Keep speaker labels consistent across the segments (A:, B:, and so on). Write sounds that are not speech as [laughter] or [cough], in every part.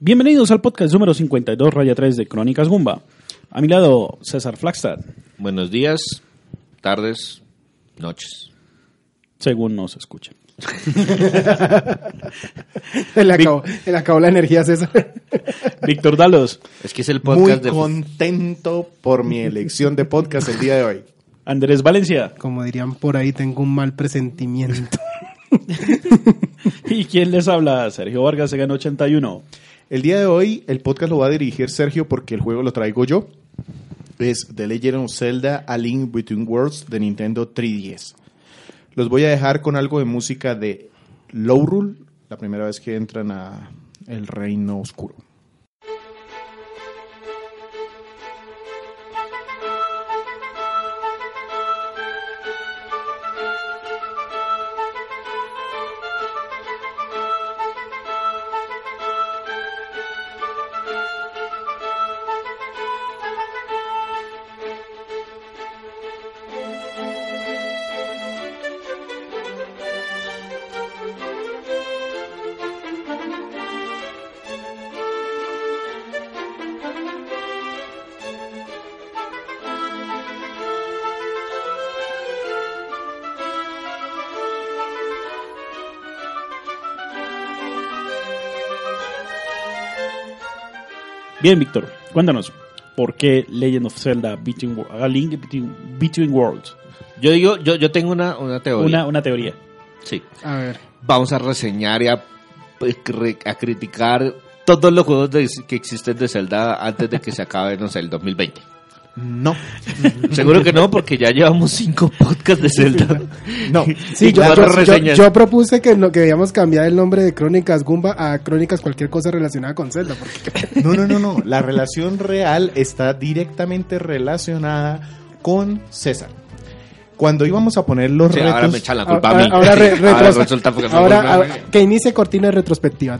A: Bienvenidos al podcast número 52, raya 3 de Crónicas Gumba. A mi lado, César Flagstad,
B: Buenos días, tardes, noches.
A: según nos escuchen. [laughs]
C: Se le acabó, se le acabó la energía, César.
A: Víctor Dalos,
B: Es que es el
D: Muy
B: podcast de...
D: contento por mi elección de podcast el día de hoy.
A: Andrés Valencia.
C: Como dirían por ahí, tengo un mal presentimiento. [laughs]
A: ¿Y quién les habla? Sergio Vargas, Segan 81.
D: El día de hoy el podcast lo va a dirigir Sergio porque el juego lo traigo yo. Es The Legend of Zelda A Link Between Worlds de Nintendo 3DS. Los voy a dejar con algo de música de Lowrule, la primera vez que entran a el Reino Oscuro.
A: Bien, Víctor, cuéntanos. ¿Por qué Legend of Zelda Between, A Link Between, Between Worlds?
B: Yo digo, yo, yo tengo una, una teoría.
A: Una, una teoría.
B: Sí.
C: A ver.
B: Vamos a reseñar y a, a criticar todos los juegos de- que existen de Zelda antes de que se acabe, no sé, el 2020.
D: No, [laughs]
B: Seguro que no, porque ya llevamos cinco podcasts de Zelda. [laughs]
D: no.
C: Sí, yo,
B: cuatro
C: yo- yo-
B: reseñas.
C: yo propuse que, no, que debíamos cambiar el nombre de Crónicas Gumba a Crónicas cualquier cosa relacionada con Zelda. Porque
D: No, no, no, no. La relación real está directamente relacionada con César. Cuando íbamos a poner los
B: Sí,
D: retos...
B: ahora me echan la culpa a mí.
C: ahora, re- [laughs]
B: Ahora
C: retros- ahora, que inicie cortina de retrospectiva.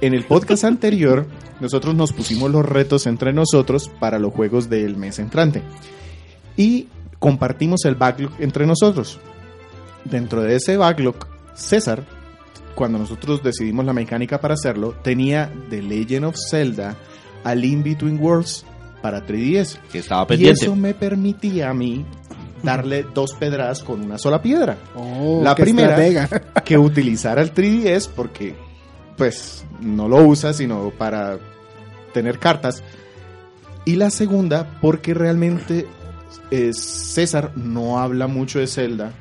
D: En el podcast anterior, nosotros nos pusimos los retos entre nosotros para los juegos del mes entrante. Y compartimos el backlog entre nosotros. Dentro de ese backlog, César, cuando nosotros decidimos la mecánica para hacerlo, tenía The Legend of Zelda, A Link Between Worlds para 3DS.
B: Que estaba
D: Y
B: pendiente.
D: eso me permitía a mí darle dos pedradas con una sola piedra.
C: Oh,
D: La primera-
C: estratega.
D: que utilizara el 3DS porque pues no lo usa sino para tener cartas y la segunda porque realmente eh, César no habla mucho de Zelda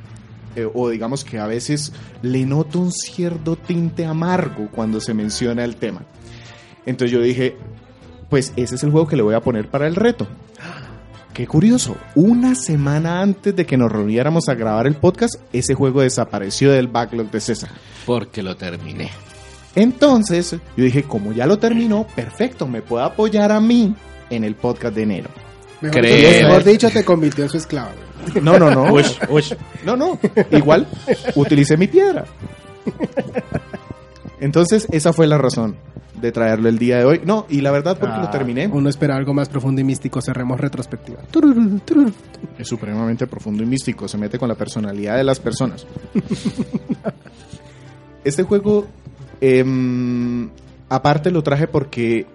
D: eh, o digamos que a veces le noto un cierto tinte amargo cuando se menciona el tema entonces yo dije pues ese es el juego que le voy a poner para el reto Qué curioso, una semana antes de que nos reuniéramos a grabar el podcast, ese juego desapareció del backlog de César.
B: Porque lo terminé.
D: Entonces, yo dije, como ya lo terminó, perfecto, me puede apoyar a mí en el podcast de enero.
C: Mejor, mejor dicho, te convirtió en su esclavo.
D: No, no, no.
A: Ush, ush.
D: No, no. Igual, utilicé mi piedra. Entonces, esa fue la razón de traerlo el día de hoy. No, y la verdad, porque lo
C: Ah,
D: terminé,
C: Uno espera algo más profundo y místico. Cerremos retrospectiva.
D: Es supremamente profundo y místico. Se mete con la personalidad de las personas. [laughs] Este juego, em, aparte lo traje porque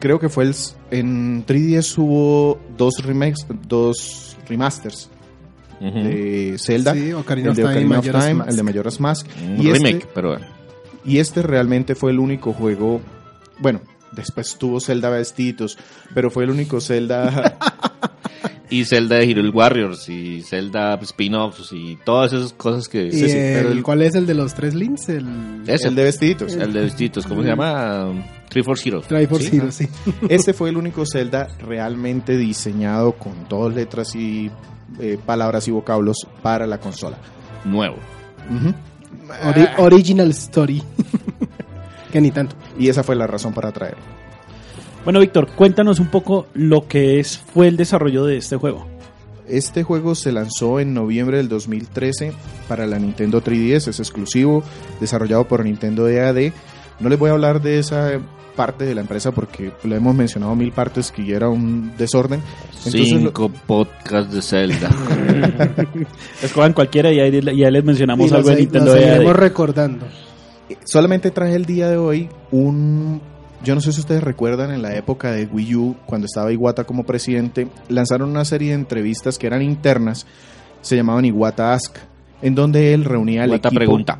D: creo que fue el, s- en 3DS hubo dos remakes, dos remasters de Zelda.
C: Sí, Ocarina
D: el de Ocarina of
C: Majora's
D: Time, el de Majora's Mask.
B: Un
D: Y este,
B: remake, pero bueno.
D: Y este realmente fue el único juego, bueno, después tuvo Zelda Vestitos, pero fue el único Zelda [laughs]
B: Y Zelda de Hero Warriors y Zelda spin-offs y todas esas cosas que...
C: ¿Y
D: Sí, sí,
C: el-
D: pero el-
C: cuál es el de los tres links? El
B: Ese.
D: el de Vestitos.
B: El de vestidos, ¿cómo se llama? Triforce Heroes.
C: Triforce
B: ¿Sí?
C: Heroes, sí. [laughs]
D: Este fue el único Zelda realmente diseñado con todas letras y eh, palabras y vocablos para la consola.
B: Nuevo.
C: Ori- original Story. [laughs] que ni tanto.
D: Y esa fue la razón para traerlo.
A: Bueno, Víctor, cuéntanos un poco lo que es fue el desarrollo de este juego.
D: Este juego se lanzó en noviembre del 2013 para la Nintendo 3DS, es exclusivo, desarrollado por Nintendo EAD. No les voy a hablar de esa parte de la empresa porque lo hemos mencionado mil partes que ya era un desorden. Entonces, lo-
B: Cinco podcasts de Zelda. [laughs]
A: Escojan cualquiera y ahí, y ahí les mencionamos
C: Y
A: algo de Nintendo EAD.
C: seguiremos recordando.
D: Eh, Solamente traje el día de hoy un... Yo no sé si ustedes recuerdan en la época de Wii U, cuando estaba Iwata como presidente, lanzaron una serie de entrevistas que eran internas, se llamaban Iwata Ask, en donde él reunía al
B: Iwata
D: equipo...
B: pregunta.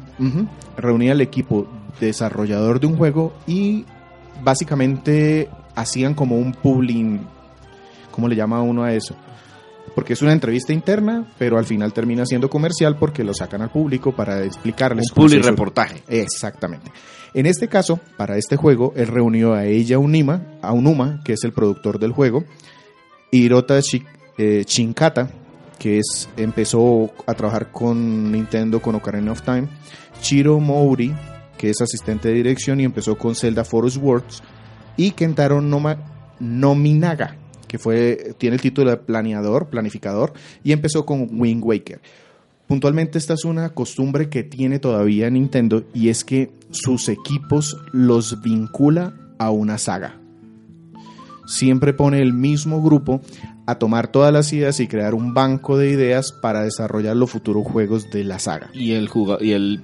D: Reunía al equipo desarrollador de un juego y básicamente hacían como un publing, ¿cómo le llama uno a eso? Porque es una entrevista interna, pero al final termina siendo comercial porque lo sacan al público para explicarles.
B: Un public reportaje.
D: Exactamente. En este caso, para este juego, él reunió a ella Unima, a Unuma, que es el productor del juego, Hirota Shi- eh, Shinkata, que es, empezó a trabajar con Nintendo con Ocarina of Time, Chiro Mouri, que es asistente de dirección y empezó con Zelda Forest Works, y Kentaro Noma- Nominaga, que fue, tiene el título de planeador, planificador, y empezó con Wind Waker. Puntualmente esta es una costumbre que tiene todavía Nintendo y es que sus equipos los vincula a una saga. Siempre pone el mismo grupo a tomar todas las ideas y crear un banco de ideas para desarrollar los futuros juegos de la saga.
B: Y el, y el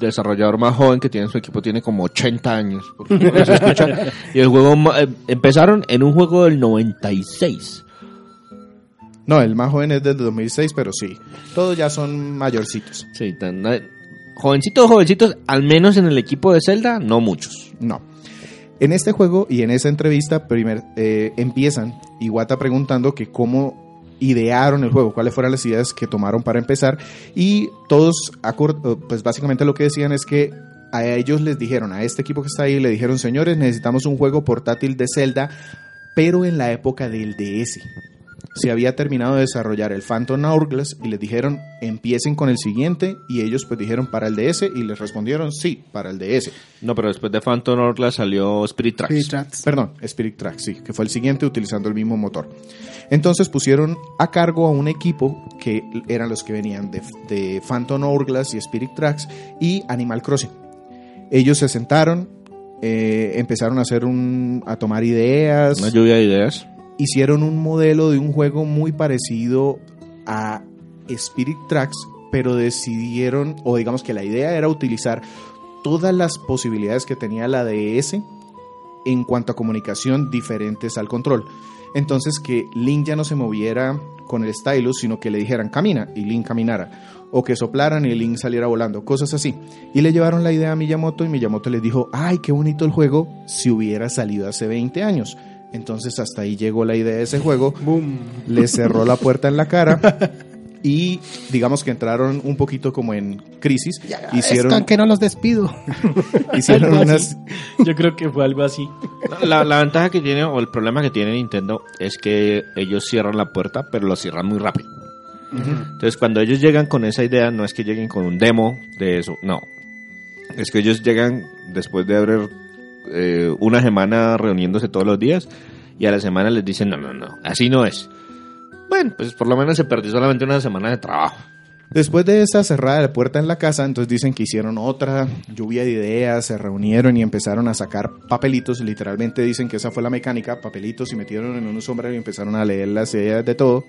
B: desarrollador más joven que tiene en su equipo tiene como 80 años. [laughs] escucha. y el juego eh, empezaron en un juego del 96.
D: No, el más joven es del 2006, pero sí. Todos ya son mayorcitos.
B: Sí, tan- eh, jovencitos, jovencitos, al menos en el equipo de Zelda, no muchos.
D: No. En este juego y en esa entrevista primer, eh, empiezan Iwata preguntando que cómo idearon el juego, cuáles fueron las ideas que tomaron para empezar y todos, pues básicamente lo que decían es que a ellos les dijeron, a este equipo que está ahí, le dijeron, señores, necesitamos un juego portátil de Zelda, pero en la época del DS. Se había terminado de desarrollar el Phantom Hourglass y les dijeron, empiecen con el siguiente y ellos pues dijeron para el DS y les respondieron, sí, para el DS.
B: No, pero después de Phantom Hourglass salió Spirit Tracks.
D: Perdón, Spirit Track, sí, que fue el siguiente utilizando el mismo motor. Entonces pusieron a cargo a un equipo que eran los que venían de, de Phantom Hourglass y Spirit Tracks y Animal Crossing. Ellos se sentaron, eh, empezaron a hacer un, a tomar ideas,
B: Una lluvia de ideas.
D: Hicieron un modelo de un juego muy parecido a Spirit Tracks, pero decidieron, o digamos que la idea era utilizar todas las posibilidades que tenía la DS en cuanto a comunicación diferentes al control. Entonces que Link ya no se moviera con el stylus, sino que le dijeran camina y Link caminara. O que soplaran y Link saliera volando, cosas así. Y le llevaron la idea a Miyamoto y Miyamoto les dijo, ay, qué bonito el juego si hubiera salido hace 20 años. Entonces hasta ahí llegó la idea de ese juego, [laughs]
C: Boom.
D: le cerró la puerta en la cara [laughs] y digamos que entraron un poquito como en crisis. Hicieron,
C: Es que no los despido. [laughs]
D: hicieron unas...
A: Yo creo que fue algo así.
B: La, la ventaja que tiene, o el problema que tiene Nintendo, es que ellos cierran la puerta, pero lo cierran muy rápido. Entonces, cuando ellos llegan con esa idea, no es que lleguen con un demo de eso, no. Es que ellos llegan después de haber eh, una semana reuniéndose todos los días y a la semana les dicen, no, no, no, así no es. Bueno, pues por lo menos se perdió solamente una semana de trabajo.
D: Después de esa cerrada de puerta en la casa, entonces dicen que hicieron otra lluvia de ideas, se reunieron y empezaron a sacar papelitos, literalmente dicen que esa fue la mecánica, papelitos y metieron en un sombrero y empezaron a leer las ideas de todo,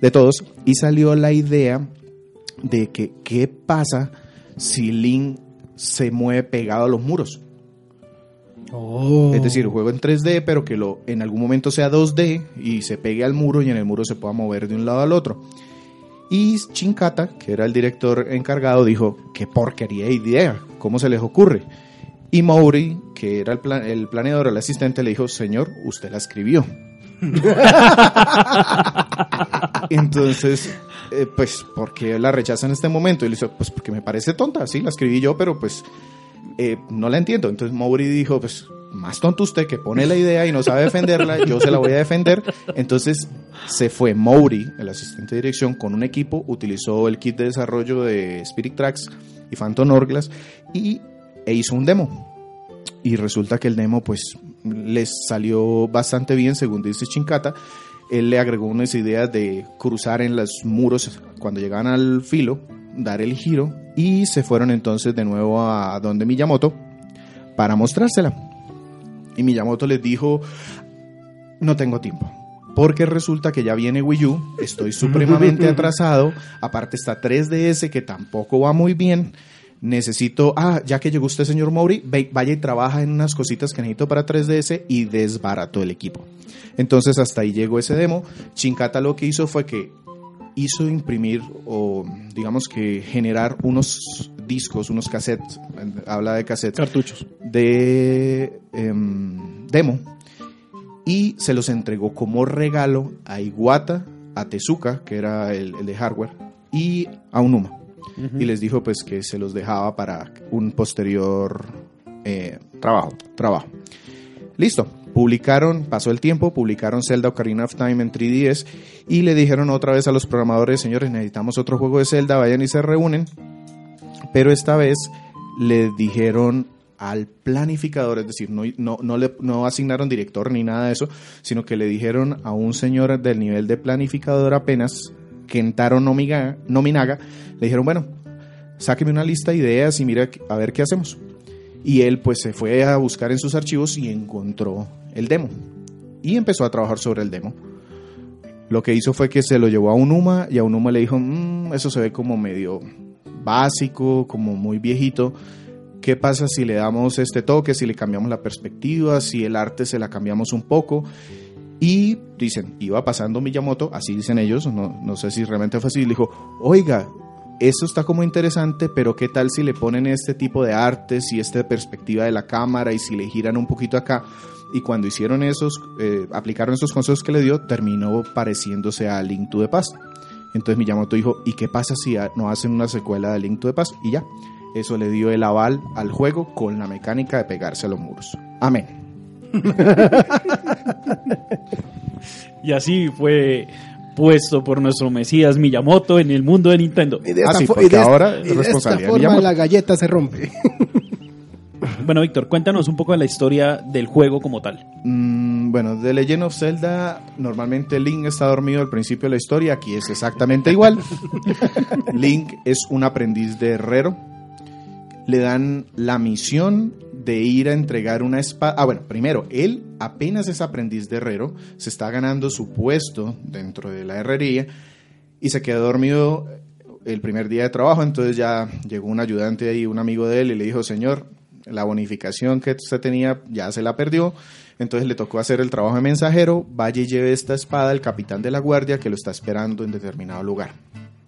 D: de todos y salió la idea de que qué pasa si Link se mueve pegado a los muros.
C: Oh.
D: Es decir, juego en 3D, pero que lo en algún momento sea 2D y se pegue al muro y en el muro se pueda mover de un lado al otro. Y Chinkata, que era el director encargado, dijo, qué porquería de idea, ¿cómo se les ocurre? Y Maury, que era el, plan- el planeador, el asistente, le dijo, señor, usted la escribió. [laughs] Entonces, eh, pues, ¿por qué la rechaza en este momento? Y le dijo, pues porque me parece tonta, sí, la escribí yo, pero pues eh, no la entiendo. Entonces Maury dijo, pues más tonto usted que pone la idea y no sabe defenderla, yo se la voy a defender. Entonces se fue Maury, el asistente de dirección, con un equipo, utilizó el kit de desarrollo de Spirit Tracks y Phantom Hourglass y e hizo un demo. Y resulta que el demo pues les salió bastante bien según dice Chinkata. Él le agregó unas ideas de cruzar en los muros cuando llegaban al filo, dar el giro y se fueron entonces de nuevo a donde Miyamoto para mostrársela. Y Miyamoto les dijo, no tengo tiempo. Porque resulta que ya viene Wii U, estoy supremamente [laughs] atrasado, aparte está 3DS que tampoco va muy bien, necesito, ah, ya que llegó usted, señor Mori, vaya y trabaja en unas cositas que necesito para 3DS y desbarató el equipo. Entonces hasta ahí llegó ese demo. Chincata lo que hizo fue que hizo imprimir o digamos que generar unos discos, unos cassettes, habla de cassettes,
A: Cartuchos.
D: de em, demo y se los entregó como regalo a Iwata, a Tezuka, que era el, el de hardware, y a Unuma. Y les dijo pues que se los dejaba para un posterior eh,
B: Trabajo.
D: trabajo. Listo. Publicaron, pasó el tiempo, publicaron Zelda Ocarina of Time en 3DS y le dijeron otra vez a los programadores, señores, necesitamos otro juego de Zelda, vayan y se reúnen. Pero esta vez le dijeron al planificador, es decir, no, no, no, le, no asignaron director ni nada de eso, sino que le dijeron a un señor del nivel de planificador apenas, Kentaro Nomiga- Nominaga, le dijeron, bueno, sáqueme una lista de ideas y mira a ver qué hacemos. Y él pues se fue a buscar en sus archivos y encontró el demo. Y empezó a trabajar sobre el demo. Lo que hizo fue que se lo llevó a Unuma y a Unuma le dijo, "Mm, eso se ve como medio básico, como muy viejito. ¿Qué pasa si le damos este toque, si le cambiamos la perspectiva, si el arte se la cambiamos un poco? Y dicen, iba pasando Miyamoto, así dicen ellos, no, no sé si realmente fue así, dijo, oiga, eso está como interesante, pero ¿qué tal si le ponen este tipo de artes y esta perspectiva de la cámara y si le giran un poquito acá? Y cuando hicieron esos, eh, aplicaron esos consejos que le dio, terminó pareciéndose a Link to the Past. Entonces Miyamoto dijo, ¿y qué pasa si no hacen una secuela de Link to the Past? Y ya, eso le dio el aval al juego con la mecánica de pegarse a los muros. Amén. [laughs]
A: Y así fue puesto por nuestro Mesías Miyamoto en el mundo de Nintendo.
C: Y de
D: Ah, sí, porque
C: y de
D: ahora
C: y de esta
D: responsabilidad de
C: forma la galleta se rompe. [laughs]
A: Bueno, Víctor, cuéntanos un poco de la historia del juego como tal.
D: Mm, bueno, The Legend of Zelda, normalmente Link está dormido al principio de la historia, aquí es exactamente igual. [laughs] Link es un aprendiz de herrero. Le dan la misión de ir a entregar una espada. Ah, bueno, primero, él apenas es aprendiz de herrero, se está ganando su puesto dentro de la herrería y se quedó dormido el primer día de trabajo, entonces ya llegó un ayudante ahí, un amigo de él, y le dijo, señor, la bonificación que usted tenía ya se la perdió, entonces le tocó hacer el trabajo de mensajero, vaya y lleve esta espada al capitán de la guardia que lo está esperando en determinado lugar.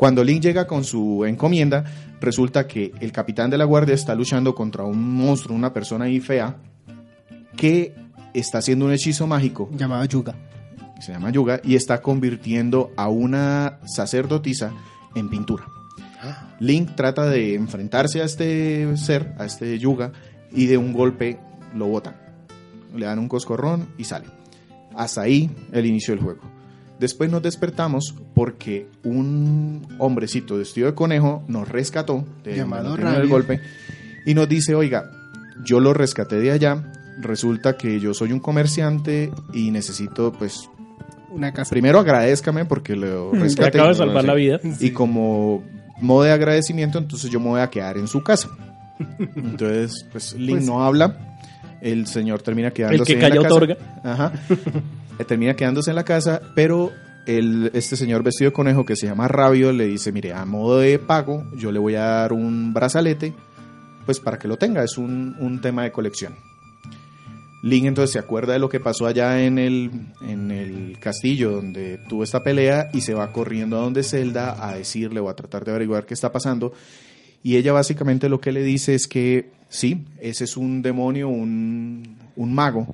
D: Cuando Link llega con su encomienda, resulta que el capitán de la guardia está luchando contra un monstruo, una persona ahí fea, que está haciendo un hechizo mágico
C: Llamado Yuga.
D: se llama Yuga, y está convirtiendo a una sacerdotisa en pintura. Link trata de enfrentarse a este ser, a este Yuga, y de un golpe lo botan. Le dan un coscorrón y sale. Hasta ahí el inicio del juego. Después nos despertamos porque un hombrecito vestido de conejo nos rescató de
C: Llamado
D: donde nos dio el
C: Rabia.
D: golpe y nos dice, oiga, yo lo rescaté de allá, resulta que yo soy un comerciante y necesito pues
C: Una casa.
D: primero agradezcame porque lo [laughs] rescaté.
A: acaba de salvar la vida.
D: Y como modo de agradecimiento, entonces yo me voy a quedar en su casa. [laughs] Entonces, pues Link
C: Pues-
D: no habla. El señor termina quedándose
A: El que
D: en la
A: calla
D: casa.
A: otorga.
D: Ajá. [laughs] Eh, termina quedándose en la casa, pero el, este señor vestido de conejo que se llama Rabio le dice, mire, a modo de pago, yo le voy a dar un brazalete, pues para que lo tenga, es un, un tema de colección. Link entonces se acuerda de lo que pasó allá en el, en el castillo donde tuvo esta pelea y se va corriendo a donde Zelda a decirle o a tratar de averiguar qué está pasando. Y ella básicamente lo que le dice es que sí, ese es un demonio, un, un mago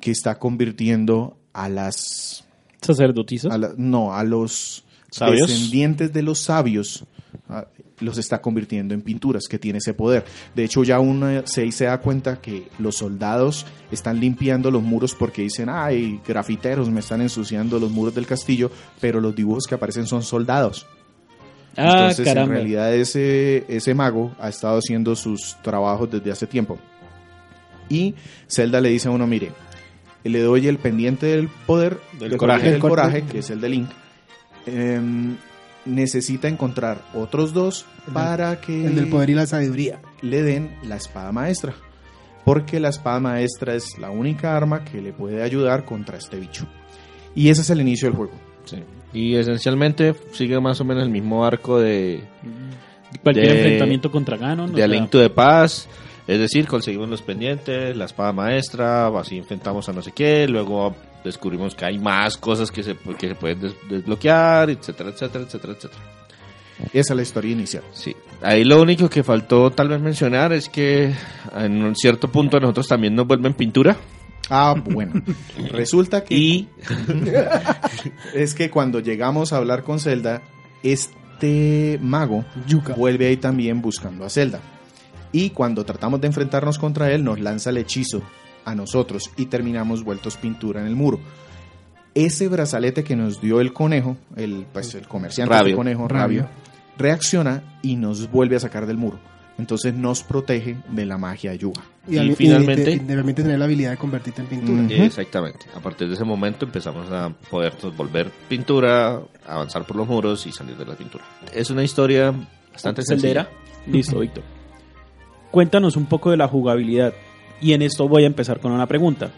D: que está convirtiendo a las
A: Sacerdotisa.
D: a la- no, a los
A: ¿Sabios?
D: descendientes de los sabios, ah, los está convirtiendo en pinturas, que tiene ese poder. De hecho, ya uno se, se da cuenta que los soldados están limpiando los muros porque dicen, ay, grafiteros me están ensuciando los muros del castillo, pero los dibujos que aparecen son soldados.
A: Ah,
D: Entonces,
A: caramba.
D: en realidad, ese, ese mago ha estado haciendo sus trabajos desde hace tiempo. Y Zelda le dice a uno, mire, le doy el pendiente del poder,
B: Del
D: el
B: coraje.
D: del coraje, que es el de Link. Em, necesita encontrar otros dos
C: El del-
D: para que
C: El del poder y la sabiduría.
D: le den la espada maestra. Porque la espada maestra es la única arma que le puede ayudar contra este bicho. Y ese es el inicio del juego.
B: Sí. Y esencialmente sigue más o menos el mismo arco de,
A: Cualquier
B: De-
A: enfrentamiento contra Ganon. o
B: de A
A: sea,
B: Link to the Past. Es decir, conseguimos los pendientes, la espada maestra, así enfrentamos a no sé qué, luego descubrimos que hay más cosas que se, que se pueden des- desbloquear, etcétera, etcétera, etcétera, etcétera.
D: Esa es la historia inicial.
B: Sí, ahí lo único que faltó tal vez mencionar es que en un cierto punto nosotros también nos vuelven pintura
D: Ah, bueno. [laughs] Resulta que
B: y [laughs]
D: es que cuando llegamos a hablar con Zelda, este mago
C: Yuka.
D: vuelve ahí también buscando a Zelda. Y cuando tratamos de enfrentarnos contra él, nos lanza el hechizo a nosotros y terminamos vueltos pintura en el muro. Ese brazalete que nos dio el conejo, el, pues, el comerciante
B: Rabio.
D: del conejo,
C: Rabio.
D: Rabio, reacciona y nos vuelve a sacar del muro. Entonces nos protege de la magia Yuga.
B: Y
C: al-
B: finalmente-
C: te, te permite tener la habilidad de convertirte en pintura.
D: Mm.
B: Exactamente, a partir de ese momento empezamos a poder volver pintura, avanzar por los muros y salir de la pintura. Es una historia bastante sencilla.
A: Listo, Víctor. Cuéntanos un poco de la jugabilidad. Y en esto voy a empezar con una pregunta.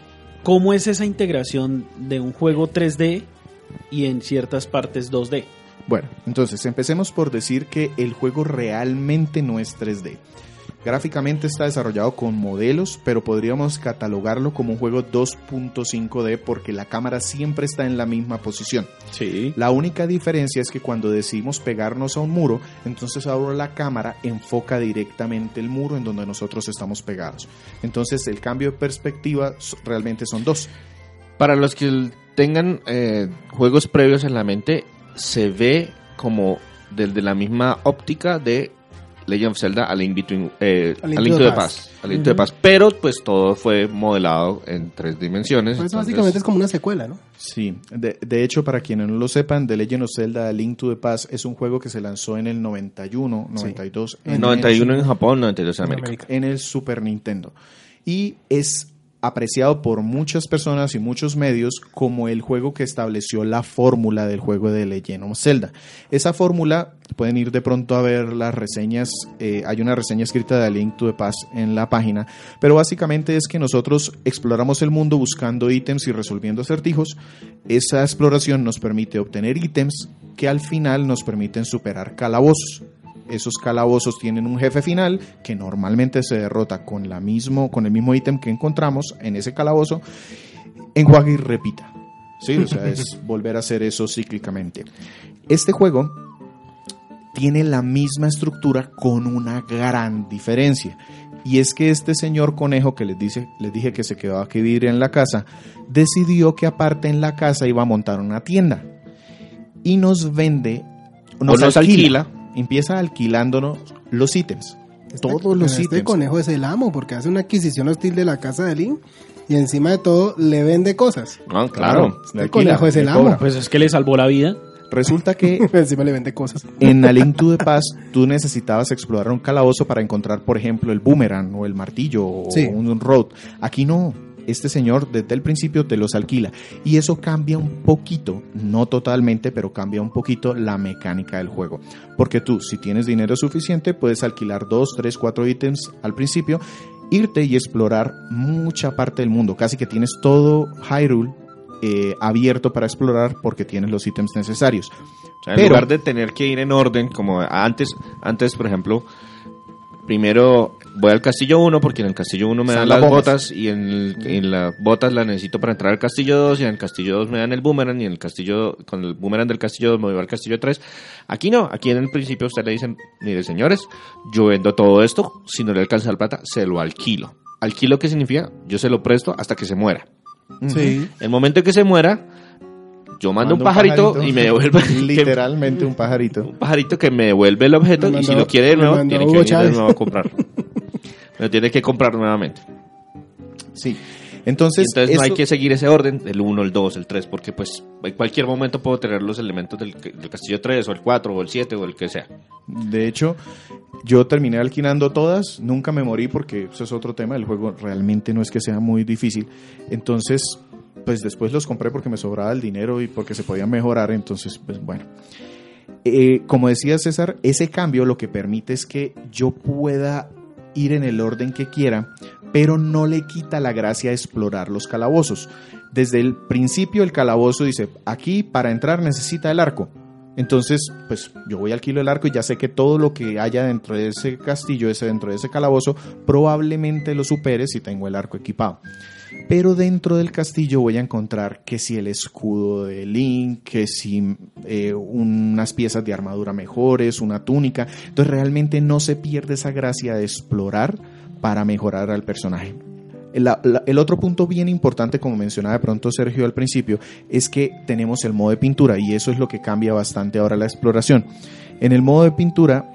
A: ¿Cómo es esa integración de un juego 3D y en ciertas partes 2D?
D: Bueno, entonces empecemos por decir que el juego realmente no es 3D. Gráficamente está desarrollado con modelos, pero podríamos catalogarlo como un juego 2.5D porque la cámara siempre está en la misma posición.
A: Sí.
D: La única diferencia es que cuando decidimos pegarnos a un muro, entonces ahora la cámara enfoca directamente el muro en donde nosotros estamos pegados. Entonces el cambio de perspectiva realmente son dos.
B: Para los que tengan eh, juegos previos en la mente, se ve como desde la misma óptica de Legend of Zelda a Link, Between, eh,
C: A Link
B: a Link
C: to
B: to
C: the
B: the
C: Past.
B: Past. A Link to the Past. Pero pues todo fue modelado en tres dimensiones.
C: Pues
B: entonces-
C: básicamente es como una secuela, ¿no?
D: Sí, de, de hecho, para quienes no lo sepan, The Legend of Zelda A Link to the Past es un juego que se lanzó en el 91, 92, en,
B: 91
D: el,
B: en Japón, 92 en
C: En
B: América.
C: América.
D: en el Super Nintendo. Y es apreciado por muchas personas y muchos medios como el juego que estableció la fórmula del juego de Legend of Zelda. Esa fórmula, pueden ir de pronto a ver las reseñas, eh, hay una reseña escrita de A Link to the Past en la página, pero básicamente es que nosotros exploramos el mundo buscando ítems y resolviendo acertijos. Esa exploración nos permite obtener ítems que al final nos permiten superar calabozos. Esos calabozos tienen un jefe final que normalmente se derrota con, la mismo, con el mismo ítem que encontramos en ese calabozo. Enjuague y repita. Sí, o sea, es [laughs] volver a hacer eso cíclicamente. Este juego tiene la misma estructura con una gran diferencia. Y es que este señor conejo que les, dice, les dije que se quedaba a vivir en la casa, decidió que aparte en la casa iba a montar una tienda. Y nos vende,
B: nos alquila.
D: Empieza alquilándonos los ítems. Todos los
C: este
D: ítems.
C: conejo es el amo porque hace una adquisición hostil de la casa de Link y encima de todo le vende cosas.
B: Ah, claro.
D: le
C: Este conejo es el
D: cobra.
C: amo.
A: Pues es que le salvó la vida.
D: Resulta que [laughs]
C: encima le vende cosas.
D: En A Link to the Past tú necesitabas explorar un calabozo para encontrar, por ejemplo, el boomerang o el martillo o
C: Sí.
D: un road. Aquí no. Este señor desde el principio te los alquila. Y eso cambia un poquito, no totalmente, pero cambia un poquito la mecánica del juego. Porque tú, si tienes dinero suficiente, puedes alquilar dos, tres, cuatro ítems al principio, irte y explorar mucha parte del mundo. Casi que tienes todo Hyrule eh, abierto para explorar porque tienes los ítems necesarios.
B: O sea, en
D: Pero-
B: lugar de tener que ir en orden, como antes, antes por ejemplo, primero voy al castillo 1 porque en el castillo 1 me dan
D: las bombas.
B: botas y en, el- en las botas las necesito para entrar al castillo 2 y en el castillo 2 me dan el boomerang y en el castillo, con el boomerang del castillo 2 me voy al castillo 3. Aquí no, aquí en el principio usted le dicen, mire señores, yo vendo todo esto, si no le alcanza la plata, se lo alquilo. ¿Alquilo qué significa? Yo se lo presto hasta que se muera.
C: Sí.
B: El momento que se muera, yo mando, un, pajarito y me devuelve [laughs]
D: Literalmente un pajarito.
B: un pajarito que me devuelve el objeto y si lo quiere de nuevo, tiene que venir de nuevo a comprarlo. Lo tiene que comprar nuevamente.
D: Sí. Entonces,
B: entonces no hay que seguir ese orden, el 1, el 2, el 3, porque pues en cualquier momento puedo tener los elementos del, del castillo 3 o el 4 o el 7 o el que sea.
D: de hecho, yo terminé alquilando todas, nunca me morí porque eso es otro tema, el juego realmente no es que sea muy difícil. Entonces, pues después los compré porque me sobraba el dinero y porque se podían mejorar, entonces, pues bueno. Eh, como decía César, ese cambio lo que permite es que yo pueda ir en el orden que quiera, pero no le quita la gracia explorar los calabozos. Desde el principio el calabozo dice, aquí para entrar necesita el arco. Entonces, pues yo voy al kilo del arco y ya sé que todo lo que haya dentro de ese castillo, ese dentro de ese calabozo, probablemente lo supere si tengo el arco equipado. Pero dentro del castillo voy a encontrar que si el escudo de Link, que si eh, unas piezas de armadura mejores, una túnica. Entonces realmente no se pierde esa gracia de explorar para mejorar al personaje. El, el, otro punto bien importante, como mencionaba de pronto Sergio al principio, es que tenemos el modo de pintura y eso es lo que cambia bastante ahora la exploración. En el modo de pintura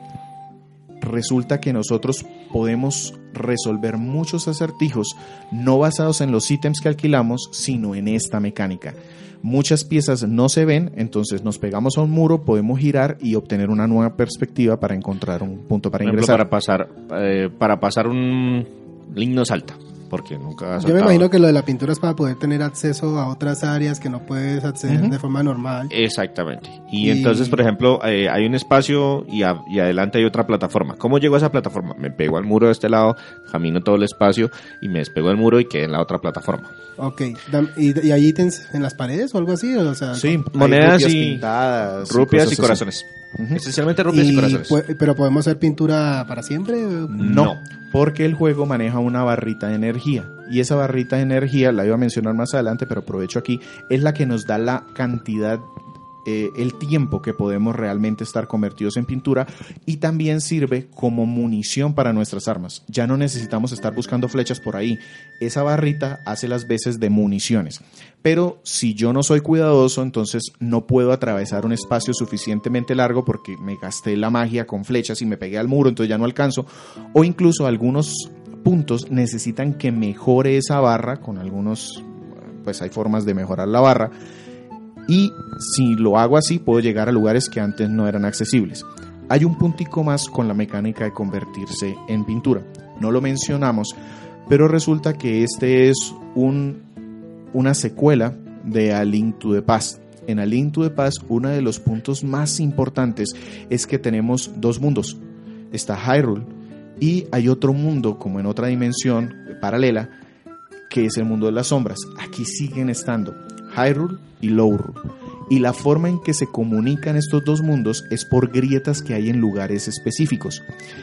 D: resulta que nosotros podemos resolver muchos acertijos no basados en los ítems que alquilamos, sino en esta mecánica. Muchas piezas no se ven, entonces nos pegamos a un muro, podemos girar y obtener una nueva perspectiva para encontrar un punto para
B: Por ejemplo,
D: ingresar.
B: para pasar, eh, para pasar un link no salta, porque nunca has
C: Yo me imagino que lo de la pintura es para poder tener acceso a otras áreas que no puedes acceder de forma normal.
B: Exactamente. Y,
C: Y-
B: entonces, por ejemplo, eh, hay un espacio y, a- y adelante hay otra plataforma. ¿Cómo llego a esa plataforma? Me pego al muro de este lado, camino todo el espacio y me despego del muro y quedé en la otra plataforma.
C: Ok. ¿Y, y hay ítems en las paredes o algo así? O sea,
D: Sí,
B: Monedas
D: rupias
B: y-
D: pintadas,
B: Rupias y corazones. Esencialmente rupias y,
C: y
B: corazones.
C: pero podemos hacer pintura para siempre.
D: No, porque el juego maneja una barrita de energía. Y esa barrita de energía, la iba a mencionar más adelante, pero aprovecho aquí, es la que nos da la cantidad, eh, el tiempo que podemos realmente estar convertidos en pintura y también sirve como munición para nuestras armas. Ya no necesitamos estar buscando flechas por ahí. Esa barrita hace las veces de municiones. Pero si yo no soy cuidadoso, entonces no puedo atravesar un espacio suficientemente largo porque me gasté la magia con flechas y me pegué al muro, entonces ya no alcanzo. O incluso algunos puntos necesitan que mejore esa barra con algunos, pues hay formas de mejorar la barra. Y si lo hago así, puedo llegar a lugares que antes no eran accesibles. Hay un puntico más con la mecánica de convertirse en pintura. No lo mencionamos, pero resulta que este es un, una secuela de A Link to the Past. En A Link to the Past, uno de los puntos más importantes es que tenemos dos mundos. Está Hyrule y hay otro mundo, como en otra dimensión paralela, que es el mundo de las sombras. Aquí siguen estando Hyrule y Lowrule. Y la forma en que se comunican estos dos mundos es por grietas que hay en lugares específicos.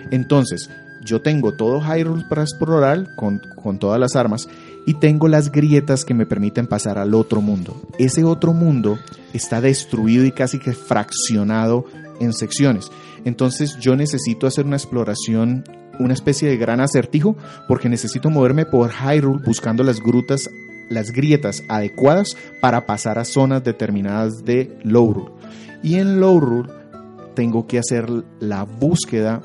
D: Entonces, yo tengo todo Hyrule para explorar con, con todas las armas y tengo las grietas que me permiten pasar al otro mundo. Ese otro mundo está destruido y casi que fraccionado en secciones. Entonces yo necesito hacer una exploración, una especie de gran acertijo, porque necesito moverme por Hyrule buscando las grutas, las grietas adecuadas para pasar a zonas determinadas de Lowrule. Y en Lowrule tengo que hacer la búsqueda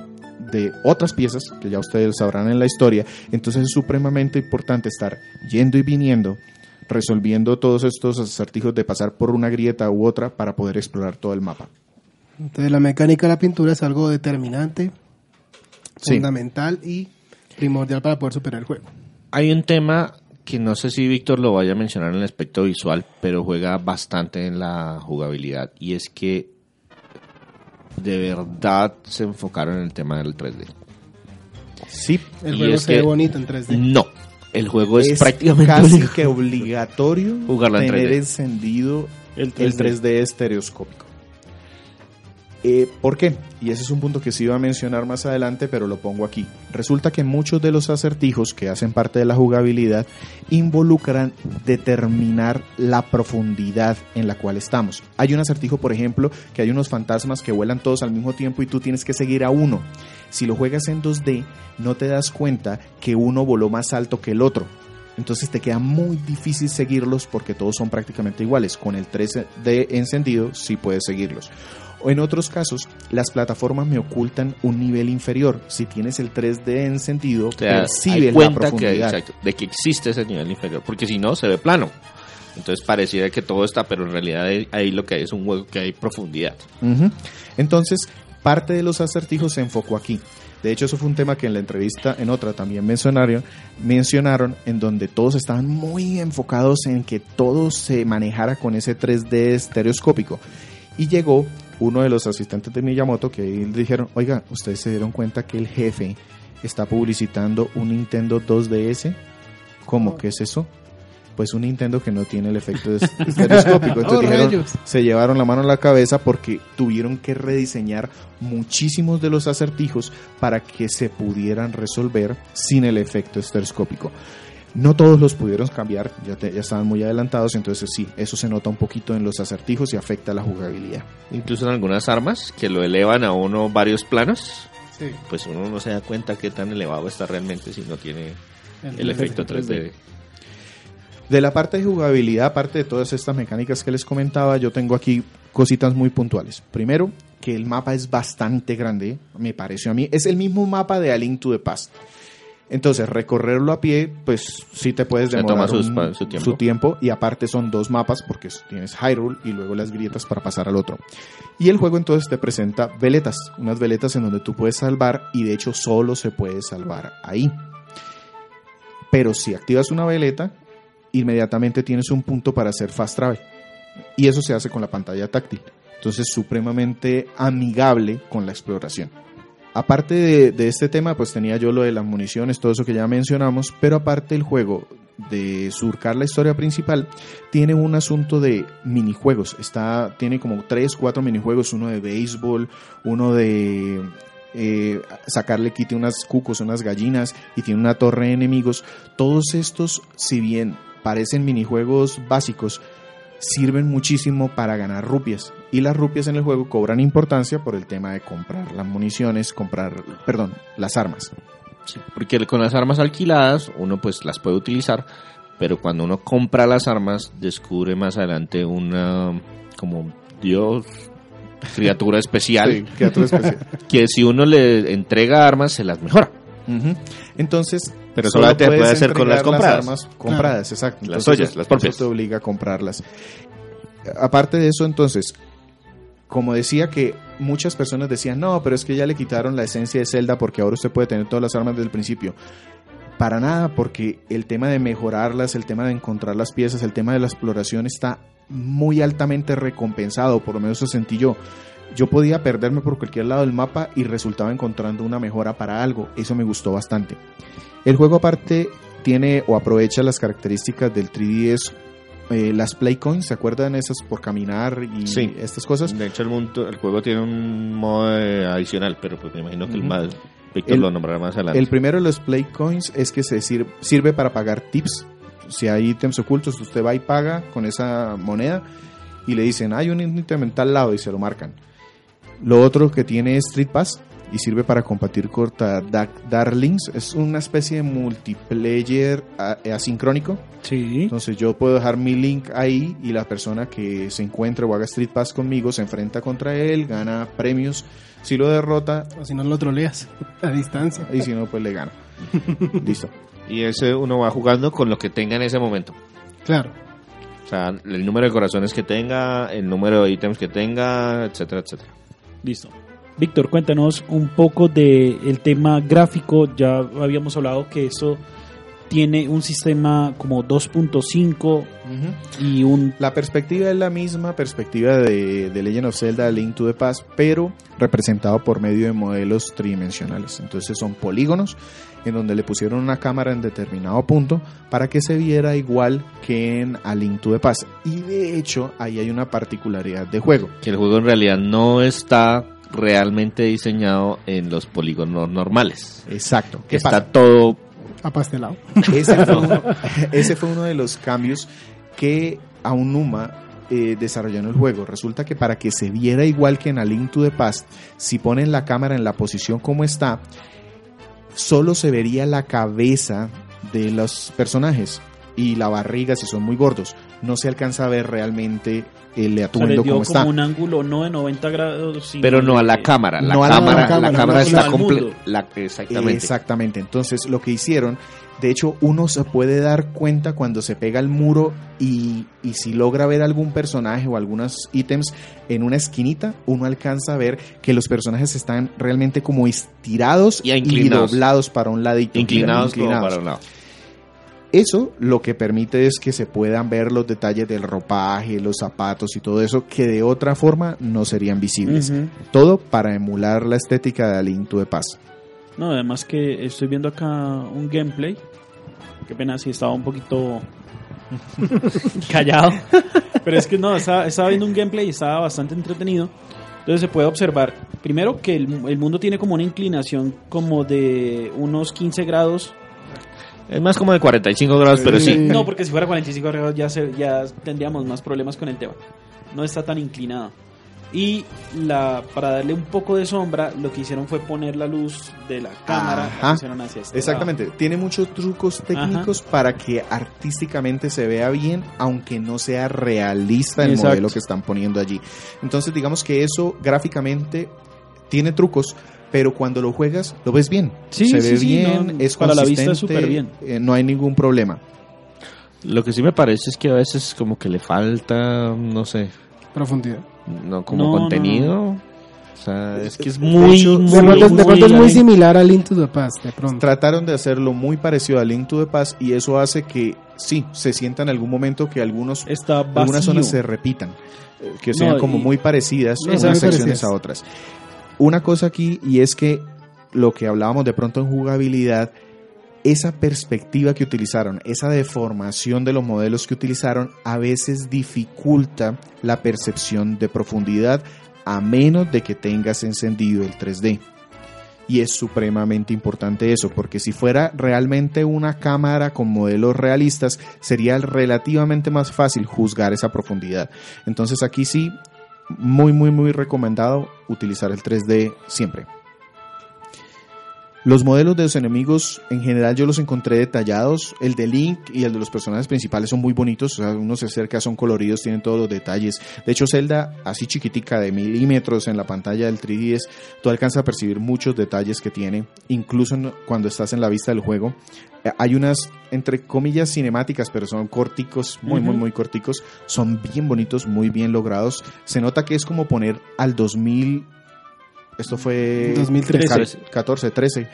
D: de otras piezas que ya ustedes sabrán en la historia. Entonces es supremamente importante estar yendo y viniendo, resolviendo todos estos acertijos de pasar por una grieta u otra para poder explorar todo el mapa.
C: Entonces la mecánica de la pintura es algo determinante,
D: Sí.
C: fundamental y primordial para poder superar el juego.
B: Hay un tema que no sé si Víctor lo vaya a mencionar en el aspecto visual, pero juega bastante en la jugabilidad y es que de verdad se enfocaron en el tema del 3D.
D: Sí,
C: El juego
B: es
C: se ve bonito en 3D.
B: No, el juego es, prácticamente
D: casi
B: obligatorio.
D: que obligatorio
B: en
D: tener
B: 3D.
D: encendido
A: El
D: el 3D estereoscópico. Eh, ¿Por qué? Y ese es un punto que sí iba a mencionar más adelante, pero lo pongo aquí. Resulta que muchos de los acertijos que hacen parte de la jugabilidad involucran determinar la profundidad en la cual estamos. Hay un acertijo, por ejemplo, que hay unos fantasmas que vuelan todos al mismo tiempo y tú tienes que seguir a uno. Si lo juegas en 2D, no te das cuenta que uno voló más alto que el otro. Entonces te queda muy difícil seguirlos porque todos son prácticamente iguales. Con el 3D encendido sí puedes seguirlos. En otros casos, las plataformas me ocultan un nivel inferior. Si tienes el 3D encendido,
B: O sea,
D: percibes la
B: que,
D: profundidad.
B: exacto, de que existe ese nivel inferior, porque si no se ve plano. Entonces pareciera que todo está, pero en realidad ahí, lo que hay es un juego que hay profundidad.
D: Entonces, parte de los acertijos se enfocó aquí. De hecho, eso fue un tema que en la entrevista, en otra también mencionaron, mencionaron, en donde todos estaban muy enfocados en que todo se manejara con ese 3D estereoscópico. Y llegó uno de los asistentes de Miyamoto que ahí le dijeron, oiga, ¿ustedes se dieron cuenta que el jefe está publicitando un Nintendo 2DS? ¿Cómo? ¿Qué es eso? pues un Nintendo que no tiene el efecto [laughs] estereoscópico. Entonces
C: Oh,
D: dijeron, se llevaron la mano a la cabeza porque tuvieron que rediseñar muchísimos de los acertijos para que se pudieran resolver sin el efecto estereoscópico. No todos los pudieron cambiar, ya, te- ya estaban muy adelantados, entonces sí, eso se nota un poquito en los acertijos y afecta la jugabilidad.
B: Incluso en algunas armas que lo elevan a uno varios planos,
C: Sí.
B: pues uno no se da cuenta qué tan elevado está realmente si no tiene el efecto 3D.
D: De la parte de jugabilidad, aparte de todas estas mecánicas que les comentaba, yo tengo aquí cositas muy puntuales. Primero, que el mapa es bastante grande, me pareció a mí. Es el mismo mapa de A Link to the Past. Entonces, recorrerlo a pie, pues sí te puedes
B: Se
D: demorar
B: toma sus
D: un-
B: pa- su tiempo.
D: su tiempo. Y aparte son dos mapas, porque tienes Hyrule y luego las grietas para pasar al otro. Y el juego entonces te presenta veletas, unas veletas en donde tú puedes salvar y de hecho solo se puede salvar ahí. Pero si activas una veleta, inmediatamente tienes un punto para hacer fast travel. Y eso se hace con la pantalla táctil. Entonces, supremamente amigable con la exploración. Aparte de, este tema, pues tenía yo lo de las municiones, todo eso que ya mencionamos, pero aparte el juego de surcar la historia principal tiene un asunto de minijuegos. Está, tiene como tres, cuatro minijuegos, uno de béisbol, uno de eh, sacarle quite unas cucos, unas gallinas y tiene una torre de enemigos. Todos estos, si bien parecen minijuegos básicos, sirven muchísimo para ganar rupias. Y las rupias en el juego cobran importancia por el tema de comprar las municiones, comprar, perdón, las armas.
B: Sí, porque con las armas alquiladas uno pues las puede utilizar, pero cuando uno compra las armas descubre más adelante una como Dios criatura [laughs] especial
D: Sí, criatura especial.
B: que si uno le entrega armas se las mejora.
D: Entonces,
B: Pero
D: solo
B: solamente puede hacer con las compradas.
D: armas compradas, exacto.
B: Las suyas, las
D: eso
B: propias.
D: te obliga a comprarlas. Aparte de eso, entonces, como decía que muchas personas decían, no, pero es que ya le quitaron la esencia de Zelda porque ahora usted puede tener todas las armas desde el principio. Para nada, porque el tema de mejorarlas, el tema de encontrar las piezas, el tema de la exploración está muy altamente recompensado, por lo menos eso sentí yo. Yo podía perderme por cualquier lado del mapa y resultaba encontrando una mejora para algo. Eso me gustó bastante. El juego aparte tiene o aprovecha las características del 3DS, eh, las play coins, ¿se acuerdan esas por caminar y
B: Sí.
D: estas cosas?
B: De hecho el, mundo, el juego tiene un modo eh, adicional, pero pues me imagino que el más Víctor
D: El-
B: lo nombrará más adelante.
D: El primero de los play coins es que se sir- sirve para pagar tips. Si hay ítems ocultos, usted va y paga con esa moneda y le dicen, hay un ítem en tal lado y se lo marcan. Lo otro que tiene es Street Pass y sirve para compartir corta Darlings. Es una especie de multiplayer asincrónico.
A: Sí.
D: Entonces yo puedo dejar mi link ahí y la persona que se encuentre o haga Street Pass conmigo se enfrenta contra él, gana premios. Si lo derrota,
C: O si no lo troleas [laughs] a distancia.
D: y si no, pues le gana. [laughs] Listo.
B: Y ese uno va jugando con lo que tenga en ese momento.
C: Claro.
B: O sea, el número de corazones que tenga, el número de ítems que tenga, etcétera, etcétera.
A: Listo. Víctor, cuéntanos un poco del tema gráfico. Ya habíamos hablado que esto tiene un sistema como 2.5 y un...
D: La perspectiva es la misma perspectiva de, de Legend of Zelda Link to the Past, pero representado por medio de modelos tridimensionales. Entonces son polígonos en donde le pusieron una cámara en determinado punto para que se viera igual que en A Link to the Past. Y de hecho, ahí hay una particularidad de juego.
B: Que el juego en realidad no está realmente diseñado en los polígonos normales.
D: Exacto.
B: Que
D: ¿Qué
B: está
D: pasa?
B: todo
C: Apastelado.
D: Ese fue, uno, [laughs] ese fue uno de los cambios que Aonuma eh, desarrolló en el juego. Resulta que para que se viera igual que en A Link to the Past, si ponen la cámara en la posición como está, solo se vería la cabeza de los personajes y la barriga si son muy gordos. No se alcanza a ver realmente el atuendo
A: dio
D: como
A: como
D: está.
A: un ángulo no de 90 grados, sino
B: pero no a la cámara. La
D: no a la
B: cámara, la
C: cámara,
B: cámara,
C: no,
B: está
A: al
B: comple-
A: mundo.
B: la- exactamente.
D: Exactamente. Entonces, lo que hicieron, de hecho, uno se puede dar cuenta cuando se pega al muro y, y si logra ver algún personaje o algunos ítems en una esquinita, uno alcanza a ver que los personajes están realmente como estirados
B: Y inclinados.
D: doblados para un ladito.
B: Inclinados, como
D: Inclinados.
B: para un lado.
D: Eso lo que permite es que se puedan ver los detalles del ropaje, los zapatos y todo eso que de otra forma no serían visibles.
A: Ujú.
D: Todo para emular la estética de A Link to the Past.
A: No, además que estoy viendo acá un gameplay. Qué pena si estaba un poquito [laughs] Callado. Pero es que no, estaba, estaba viendo un gameplay y estaba bastante entretenido. Entonces se puede observar, primero que el, el mundo tiene como una inclinación como de unos 15 grados.
B: Es más como de 45 grados, pero sí.
A: No, [laughs] porque si fuera 45 grados ya, se- ya tendríamos más problemas con el tema. No está tan inclinado. Y la, para darle un poco de sombra, lo que hicieron fue poner la luz de la cámara. la
D: Ajá.
A: pusieron hacia este
D: Exactamente, tiene muchos trucos técnicos para que artísticamente se vea bien, aunque no sea realista el
A: Exacto.
D: modelo que están poniendo allí. Entonces, digamos que eso gráficamente tiene trucos, pero cuando lo juegas, lo ves bien.
A: Sí,
D: se
A: sí,
D: ve
A: sí,
D: bien,
A: no,
D: es
A: para la vista súper bien.
D: eh, no hay ningún problema.
B: Lo que sí me parece es que a veces como que le falta, no sé,
C: Profundidad.
B: no como
A: No, no,
B: contenido. O sea, es que es
D: De
B: muy,
D: hecho,
B: muy-
C: De pronto, de
A: muy
C: pronto es muy similar a Link to the Past, de pronto.
D: Trataron de hacerlo muy parecido a Link to the Past y eso hace que sí, se sienta en algún momento que algunos algunas zonas se repitan, eh, que sean
A: No,
D: como muy parecidas unas
C: muy
D: secciones
C: parecidas.
D: a otras. Una cosa aquí, y es que lo que hablábamos de pronto en jugabilidad, esa perspectiva que utilizaron, esa deformación de los modelos que utilizaron, a veces dificulta la percepción de profundidad a menos de que tengas encendido el 3D. Y es supremamente importante eso, porque si fuera realmente una cámara con modelos realistas, sería relativamente más fácil juzgar esa profundidad. Entonces aquí sí, muy, muy, muy recomendado utilizar el 3D siempre. Los modelos de los enemigos, en general, yo los encontré detallados. El de Link y el de los personajes principales son muy bonitos. O sea, uno se acerca, son coloridos, tienen todos los detalles. De hecho, Zelda, así chiquitica, de milímetros en la pantalla del 3DS, tú alcanzas a percibir muchos detalles que tiene, incluso cuando estás en la vista del juego. Eh, Hay unas, entre comillas, cinemáticas, pero son corticos, muy, muy, muy corticos. Son bien bonitos, muy bien logrados. Se nota que es como poner al 2000. Esto fue
C: 2013.
D: 14, 13.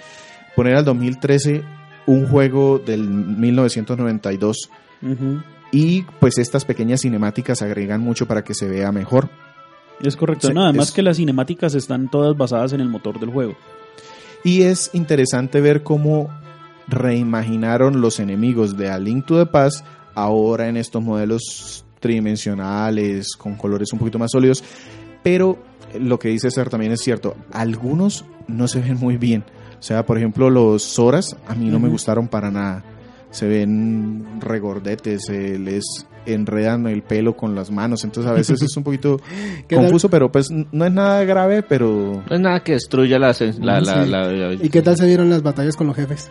D: Poner al 2013 un juego del 1992
A: Ujú.
D: y pues estas pequeñas cinemáticas agregan mucho para que se vea mejor.
A: Es correcto.
D: Sí,
A: no, además
D: es-
A: que las cinemáticas están todas basadas en el motor del juego.
D: Y es interesante ver cómo reimaginaron los enemigos de A Link to the Past ahora en estos modelos tridimensionales con colores un poquito más sólidos. Pero lo que dice César también es cierto, algunos no se ven muy bien. O sea, por ejemplo, los Zoras a mí no me gustaron para nada. Se ven regordetes, se les enredan el pelo con las manos, entonces a veces es un poquito [laughs] confuso, pero pues no es nada grave, pero
B: No es nada que destruya la... sen- la, la-
C: Sí.
B: la- la-
C: ¿Y qué tal se vieron las batallas con los jefes?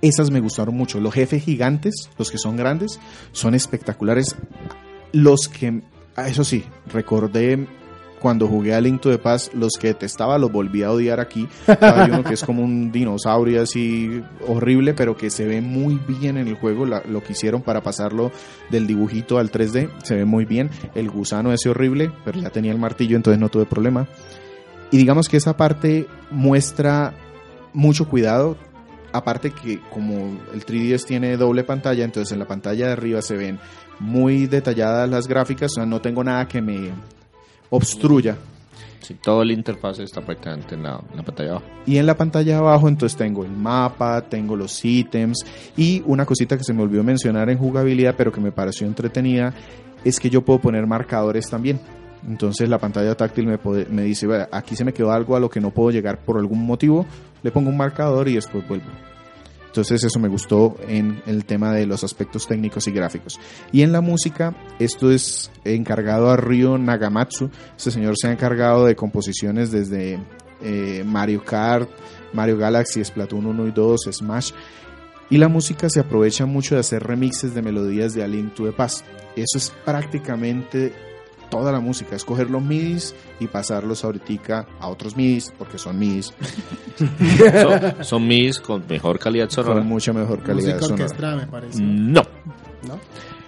D: Esas me gustaron mucho. Los jefes gigantes, los que son grandes, son espectaculares. Los que, ah, eso sí, recordé cuando jugué a Link to the Past, los que detestaba los volví a odiar aquí. Hay uno que es como un dinosaurio así horrible, pero que se ve muy bien en el juego. La- lo que hicieron para pasarlo del dibujito al 3D, se ve muy bien. El gusano ese horrible, pero ya tenía el martillo, entonces no tuve problema. Y digamos que esa parte muestra mucho cuidado. Aparte que como el 3DS tiene doble pantalla, entonces en la pantalla de arriba se ven muy detalladas las gráficas, o sea, no tengo nada que me obstruya.
B: Sí, todo el interfaz está prácticamente en la, en la pantalla abajo.
D: Y en la pantalla abajo entonces tengo el mapa, tengo los ítems y una cosita que se me olvidó mencionar en jugabilidad pero que me pareció entretenida es que yo puedo poner marcadores también. Entonces la pantalla táctil me, pode- me dice, "Vea, aquí se me quedó algo a lo que no puedo llegar por algún motivo, le pongo un marcador y después vuelvo. Entonces eso me gustó en el tema de los aspectos técnicos y gráficos. Y en la música, esto es encargado a Ryo Nagamatsu. Este señor se ha encargado de composiciones desde eh, Mario Kart, Mario Galaxy, Splatoon 1 y 2, Smash. Y la música se aprovecha mucho de hacer remixes de melodías de A Link to the Past. Eso es prácticamente toda la música, es coger los midis y pasarlos ahorita a otros midis, porque son midis, [laughs]
B: Son, son mis con mejor calidad sonora.
D: con mucha mejor calidad
C: Música
D: sonora.
C: orquestra, me parece.
B: No.
C: ¿No?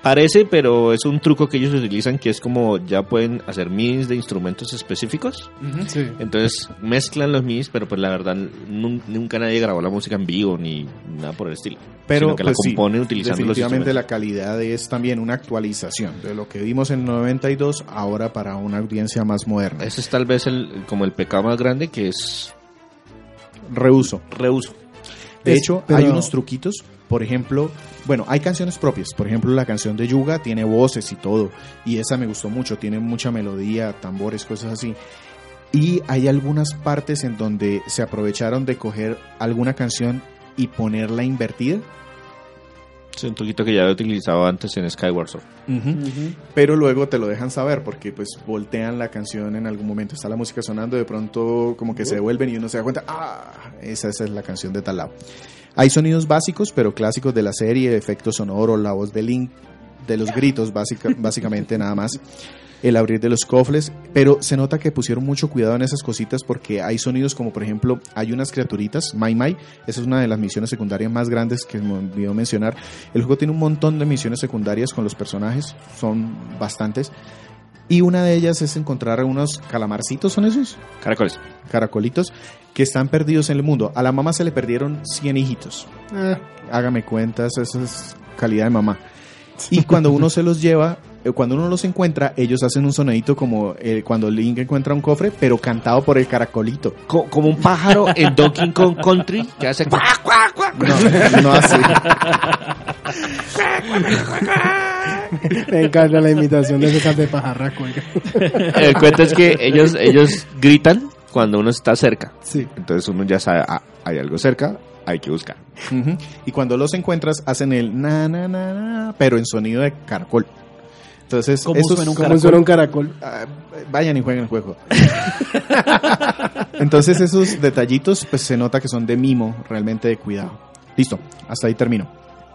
B: Parece, pero es un truco que ellos utilizan que es como ya pueden hacer midis de instrumentos específicos.
C: Sí.
B: Entonces mezclan los midis, pero pues la verdad nun- nunca nadie grabó la música en vivo ni nada por el estilo.
D: Pero
B: sino que la
D: pues, sí,
B: componen utilizando
D: definitivamente la calidad es también una actualización de lo que vimos en el 92 ahora para una audiencia más moderna.
B: Ese es tal vez el, como el pecado más grande que es
D: Reuso.
B: reuso.
D: De
C: Es-
D: hecho,
C: pero-
D: hay unos truquitos, por ejemplo, Bueno, hay canciones propias. Por ejemplo, la canción de Yuga tiene voces y todo. Y esa me gustó mucho. Tiene mucha melodía, tambores, cosas así. Y hay algunas partes en donde se aprovecharon de coger alguna canción y ponerla invertida.
B: Es un truquito que ya había utilizado antes en Skyward Sword.
D: Pero luego te lo dejan saber porque pues voltean la canción en algún momento. Está la música sonando, de pronto como que se devuelven y uno se da cuenta, ah, esa, esa es la canción de tal lado. Hay sonidos básicos, pero clásicos de la serie, efectos sonoros, la voz de Link, de los gritos, básica, [laughs] básicamente nada más. El abrir de los cofres, pero se nota que pusieron mucho cuidado en esas cositas porque hay sonidos como por ejemplo, hay unas criaturitas, Mai Mai, esa es una de las misiones secundarias más grandes que me olvidó mencionar. El juego tiene un montón de misiones secundarias con los personajes, son bastantes. Y una de ellas es encontrar unos calamarcitos, ¿son esos?
B: Caracoles.
D: Caracolitos, que están perdidos en el mundo. A la mamá se le perdieron 100 hijitos.
C: Ah,
D: Hágame cuentas, esa es calidad de mamá. Y cuando uno se los lleva, eh, cuando uno los encuentra, ellos hacen un sonidito como eh, cuando Link encuentra un cofre, pero cantado por el caracolito.
B: Co- como un pájaro en Donkey Kong Country que hace cuac, cuac, cuac.
D: No, no así. [laughs] [laughs]
C: me encanta la imitación de ese de pajarraco. [laughs]
B: El cuento es que ellos, ellos gritan cuando uno está cerca.
C: Sí.
B: Entonces uno ya sabe, ah, hay algo cerca, hay que buscar.
D: Y cuando los encuentras, hacen el na, na, na, na, pero en sonido de caracol. Entonces,
A: ¿Cómo
D: esos-
A: suena un
C: suena un caracol?
D: Ah, vayan y jueguen el juego. [laughs] Entonces esos detallitos pues se nota que son de mimo, realmente de cuidado. Listo, hasta ahí termino.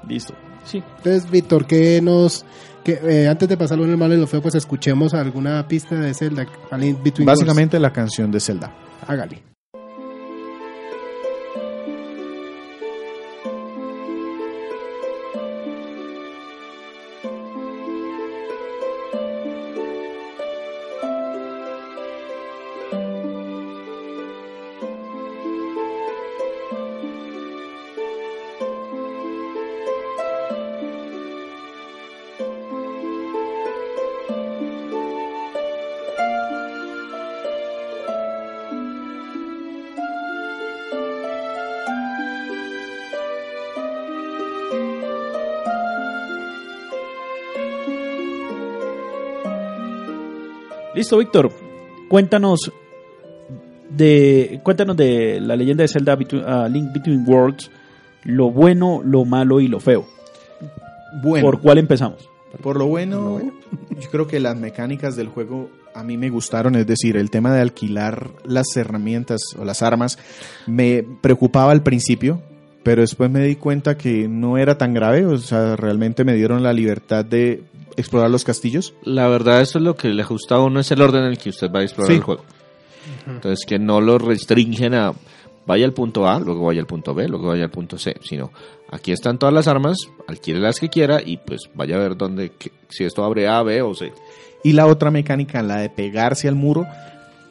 A: Listo. Sí.
C: Entonces, Víctor, ¿qué nos... Que, eh, antes de pasarlo en el malo y lo feo, pues escuchemos alguna pista de Zelda. Between
D: Básicamente la canción de Zelda.
C: Hágale.
A: Listo, Víctor. Cuéntanos de cuéntanos de la leyenda de Zelda Between- ah, Link Between Worlds, lo bueno, lo malo y lo feo.
D: Bueno,
A: ¿Por cuál empezamos?
D: por lo bueno, [laughs] yo creo que las mecánicas del juego a mí me gustaron, es decir, el tema de alquilar las herramientas o las armas me preocupaba al principio, pero después me di cuenta que no era tan grave, o sea, realmente me dieron la libertad de explorar los castillos.
B: La verdad, eso es lo que le gusta a uno, es el orden en el que usted va a explorar
D: Sí.
B: el juego. Entonces, que no lo restringen a vaya al punto A, luego vaya al punto B, luego vaya al punto C, sino aquí están todas las armas, alquile las que quiera y pues vaya a ver dónde, qué- si esto abre A, B o C.
D: Y la otra mecánica, la de pegarse al muro,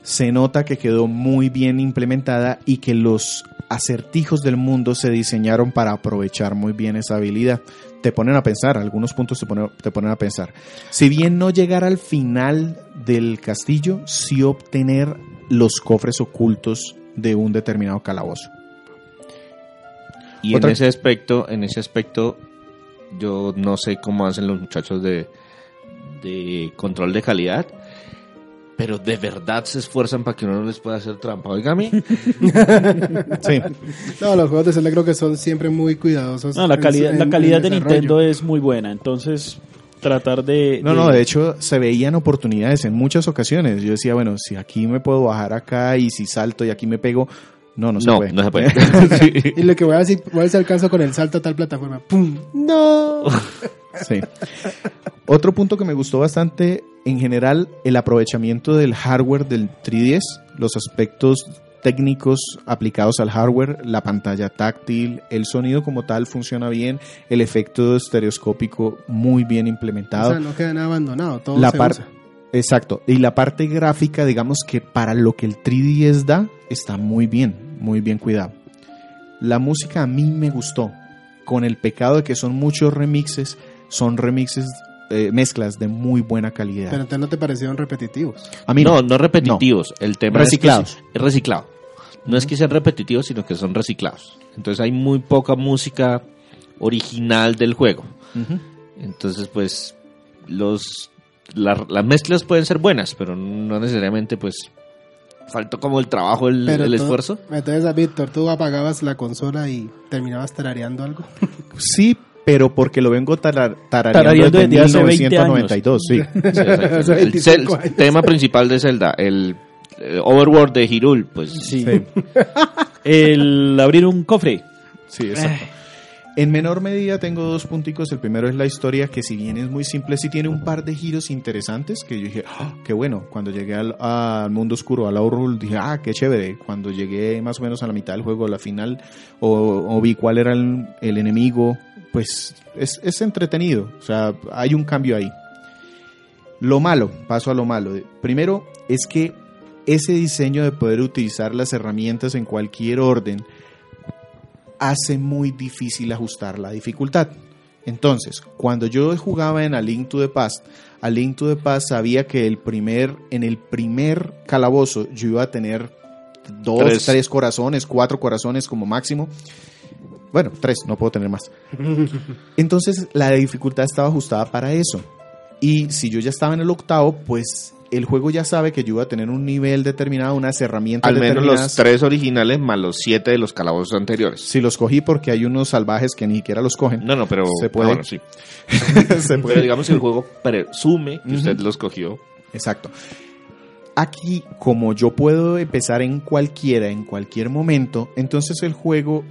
D: se nota que quedó muy bien implementada y que los acertijos del mundo se diseñaron para aprovechar muy bien esa habilidad. Te ponen a pensar, algunos puntos te ponen, te ponen a pensar. Si bien no llegar al final del castillo, sí obtener los cofres ocultos de un determinado calabozo.
B: Y
D: Otra-
B: en ese aspecto, en ese aspecto, yo no sé cómo hacen los muchachos de, de control de calidad, pero de verdad se esfuerzan para que uno no les pueda hacer trampa. Oígame, [laughs]
D: Sí.
C: No, los juegos de Zelda creo que son siempre muy cuidadosos.
A: No, la calidad,
C: en-
A: la calidad de. Nintendo es muy buena, entonces tratar de...
D: No, no, de hecho se veían oportunidades en muchas ocasiones. Yo decía, bueno, si aquí me puedo bajar acá y si salto y aquí me pego, no, no se
B: no,
D: puede.
B: no se puede. [laughs] Sí.
C: Y lo que voy a decir, voy a ver si alcanzo con el salto a tal plataforma. ¡Pum! ¡No!
D: Sí. Otro punto que me gustó bastante, en general, el aprovechamiento del hardware del 3DS, los aspectos técnicos aplicados al hardware, la pantalla táctil, el sonido como tal funciona bien, el efecto estereoscópico muy bien
C: O
D: implementado.
C: sea, no queda nada abandonado. Todo
D: la
C: se usa.
D: exacto y la parte gráfica digamos que para lo que el 3DS da está muy bien muy bien cuidado la música a mí me gustó con el pecado de que son muchos remixes son remixes eh, mezclas de muy buena calidad
C: Pero entonces no te parecieron repetitivos.
D: a mí
B: no, no repetitivos. El tema
D: Reciclados.
B: es que es reciclado. No es que sean repetitivos, sino que son reciclados. Entonces hay muy poca música original del juego. Entonces, pues, los la- las mezclas pueden ser buenas, pero no necesariamente, pues, faltó como el trabajo, el,
C: Pero
B: el
C: tú-
B: esfuerzo.
C: Entonces, Víctor, tú apagabas la consola y terminabas tarareando algo. [laughs]
D: Sí, pero porque lo vengo tarar- tarareando
A: Tarareando
D: desde
A: desde hace 20
D: 1992, sí.
B: Sí. [laughs] [laughs]
C: Hace
B: el,
C: 25
B: cel-
C: años.
B: tema principal de Zelda, el, eh, Overworld de Hyrule, pues
A: Sí.
D: Sí.
A: El abrir un cofre.
D: Sí, exacto. En menor medida tengo dos punticos. El primero es la historia, que si bien es muy simple, sí tiene un par de giros interesantes que yo dije, "Ah, qué bueno. Cuando llegué al, mundo oscuro, al Aurul, dije, ah, qué chévere. Cuando llegué más o menos a la mitad del juego, a la final, o, o vi cuál era el, el enemigo, pues es, es entretenido. O sea, hay un cambio ahí. Lo malo, paso a lo malo. Primero es que ese diseño de poder utilizar las herramientas en cualquier orden hace muy difícil ajustar la dificultad. Entonces, cuando yo jugaba en A Link to the Past, A Link to the Past sabía que el primer, en el primer calabozo yo iba a tener dos,
B: Tres.
D: tres, corazones, cuatro corazones como máximo. Bueno, tres, no puedo tener más. [laughs] Entonces, la dificultad estaba ajustada para eso. Y si yo ya estaba en el octavo, pues el juego ya sabe que yo iba a tener un nivel determinado, unas herramientas
B: al menos los tres originales más los siete de los calabozos anteriores.
D: Si los cogí porque hay unos salvajes que ni siquiera los cogen.
B: No, no, pero
D: Se puede.
B: ah, bueno, sí. [laughs]
D: Se
B: Pero
D: puede.
B: digamos que el juego presume que usted los cogió.
D: Exacto. Aquí, como yo puedo empezar en cualquiera, en cualquier momento, entonces el juego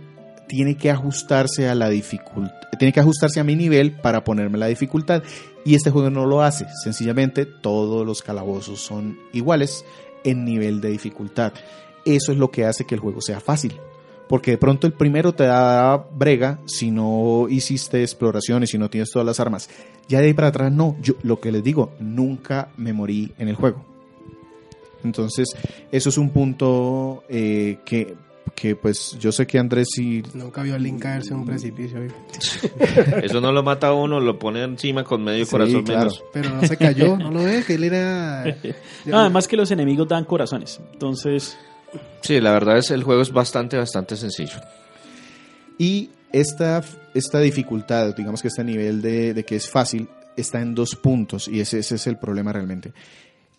D: tiene que ajustarse a la dificultad, tiene que ajustarse a mi nivel para ponerme la dificultad. Y este juego no lo hace. Sencillamente todos los calabozos son iguales en nivel de dificultad. Eso es lo que hace que el juego sea fácil. Porque de pronto el primero te da brega si no hiciste exploraciones, si no tienes todas las armas. Ya de ahí para atrás no. Yo lo que les digo, nunca me morí en el juego. Entonces, eso es un punto eh, que, que, pues yo sé que Andrés sí
C: Nunca vio a Link caerse en un precipicio. ¿eh? [laughs]
B: Eso no lo mata a uno, lo pone encima con medio
D: Sí,
B: corazón
D: claro.
B: menos.
C: Pero no se cayó, [laughs] ¿no lo ve? Que él era...
A: No, además que los enemigos dan corazones. Entonces,
B: Sí, la verdad es el juego es bastante, bastante sencillo.
D: Y esta, esta dificultad, digamos que este nivel de, de que es fácil, está en dos puntos y ese, ese es el problema realmente.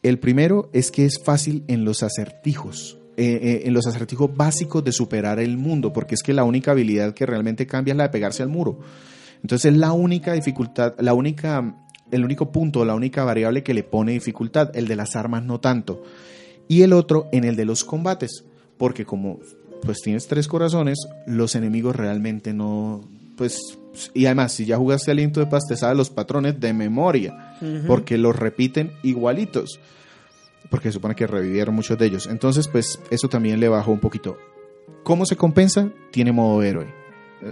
D: El primero es que es fácil en los acertijos, eh, eh, en los acertijos básicos de superar el mundo, porque es que la única habilidad que realmente cambia es la de pegarse al muro. Entonces es la única dificultad, la única, el único punto, la única variable que le pone dificultad, el de las armas no tanto. Y el otro en el de los combates, porque como pues tienes tres corazones, los enemigos realmente no, pues, y además si ya jugaste al Into de Paz te sabes los patrones de memoria, porque los repiten igualitos, porque se supone que revivieron muchos de ellos. Entonces, pues eso también le bajó un poquito. ¿Cómo se compensa? Tiene modo héroe.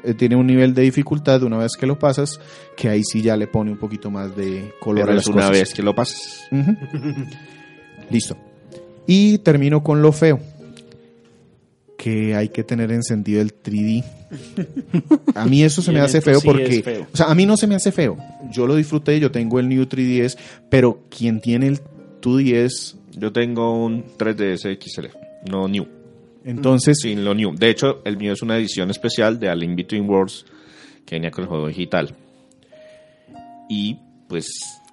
D: Eh, Tiene un nivel de dificultad una vez que lo pasas, que ahí sí ya le pone un poquito más de color
B: Pero
D: a
B: es
D: las
B: una
D: cosas.
B: vez que lo pases.
D: Ujú. [laughs] Listo. Y termino con lo feo. Que hay que tener encendido el 3D. A mí eso se [laughs] me hace feo
A: sí
D: porque...
A: feo.
D: O sea, a mí no se me hace feo. Yo lo disfruté, yo tengo el New 3DS, pero quien tiene el 2DS,
B: Yo tengo un 3DS XL, no New.
D: entonces...
B: Sin lo New. De hecho, el mío es una edición especial de A Link Between Worlds que venía con el juego digital. Y pues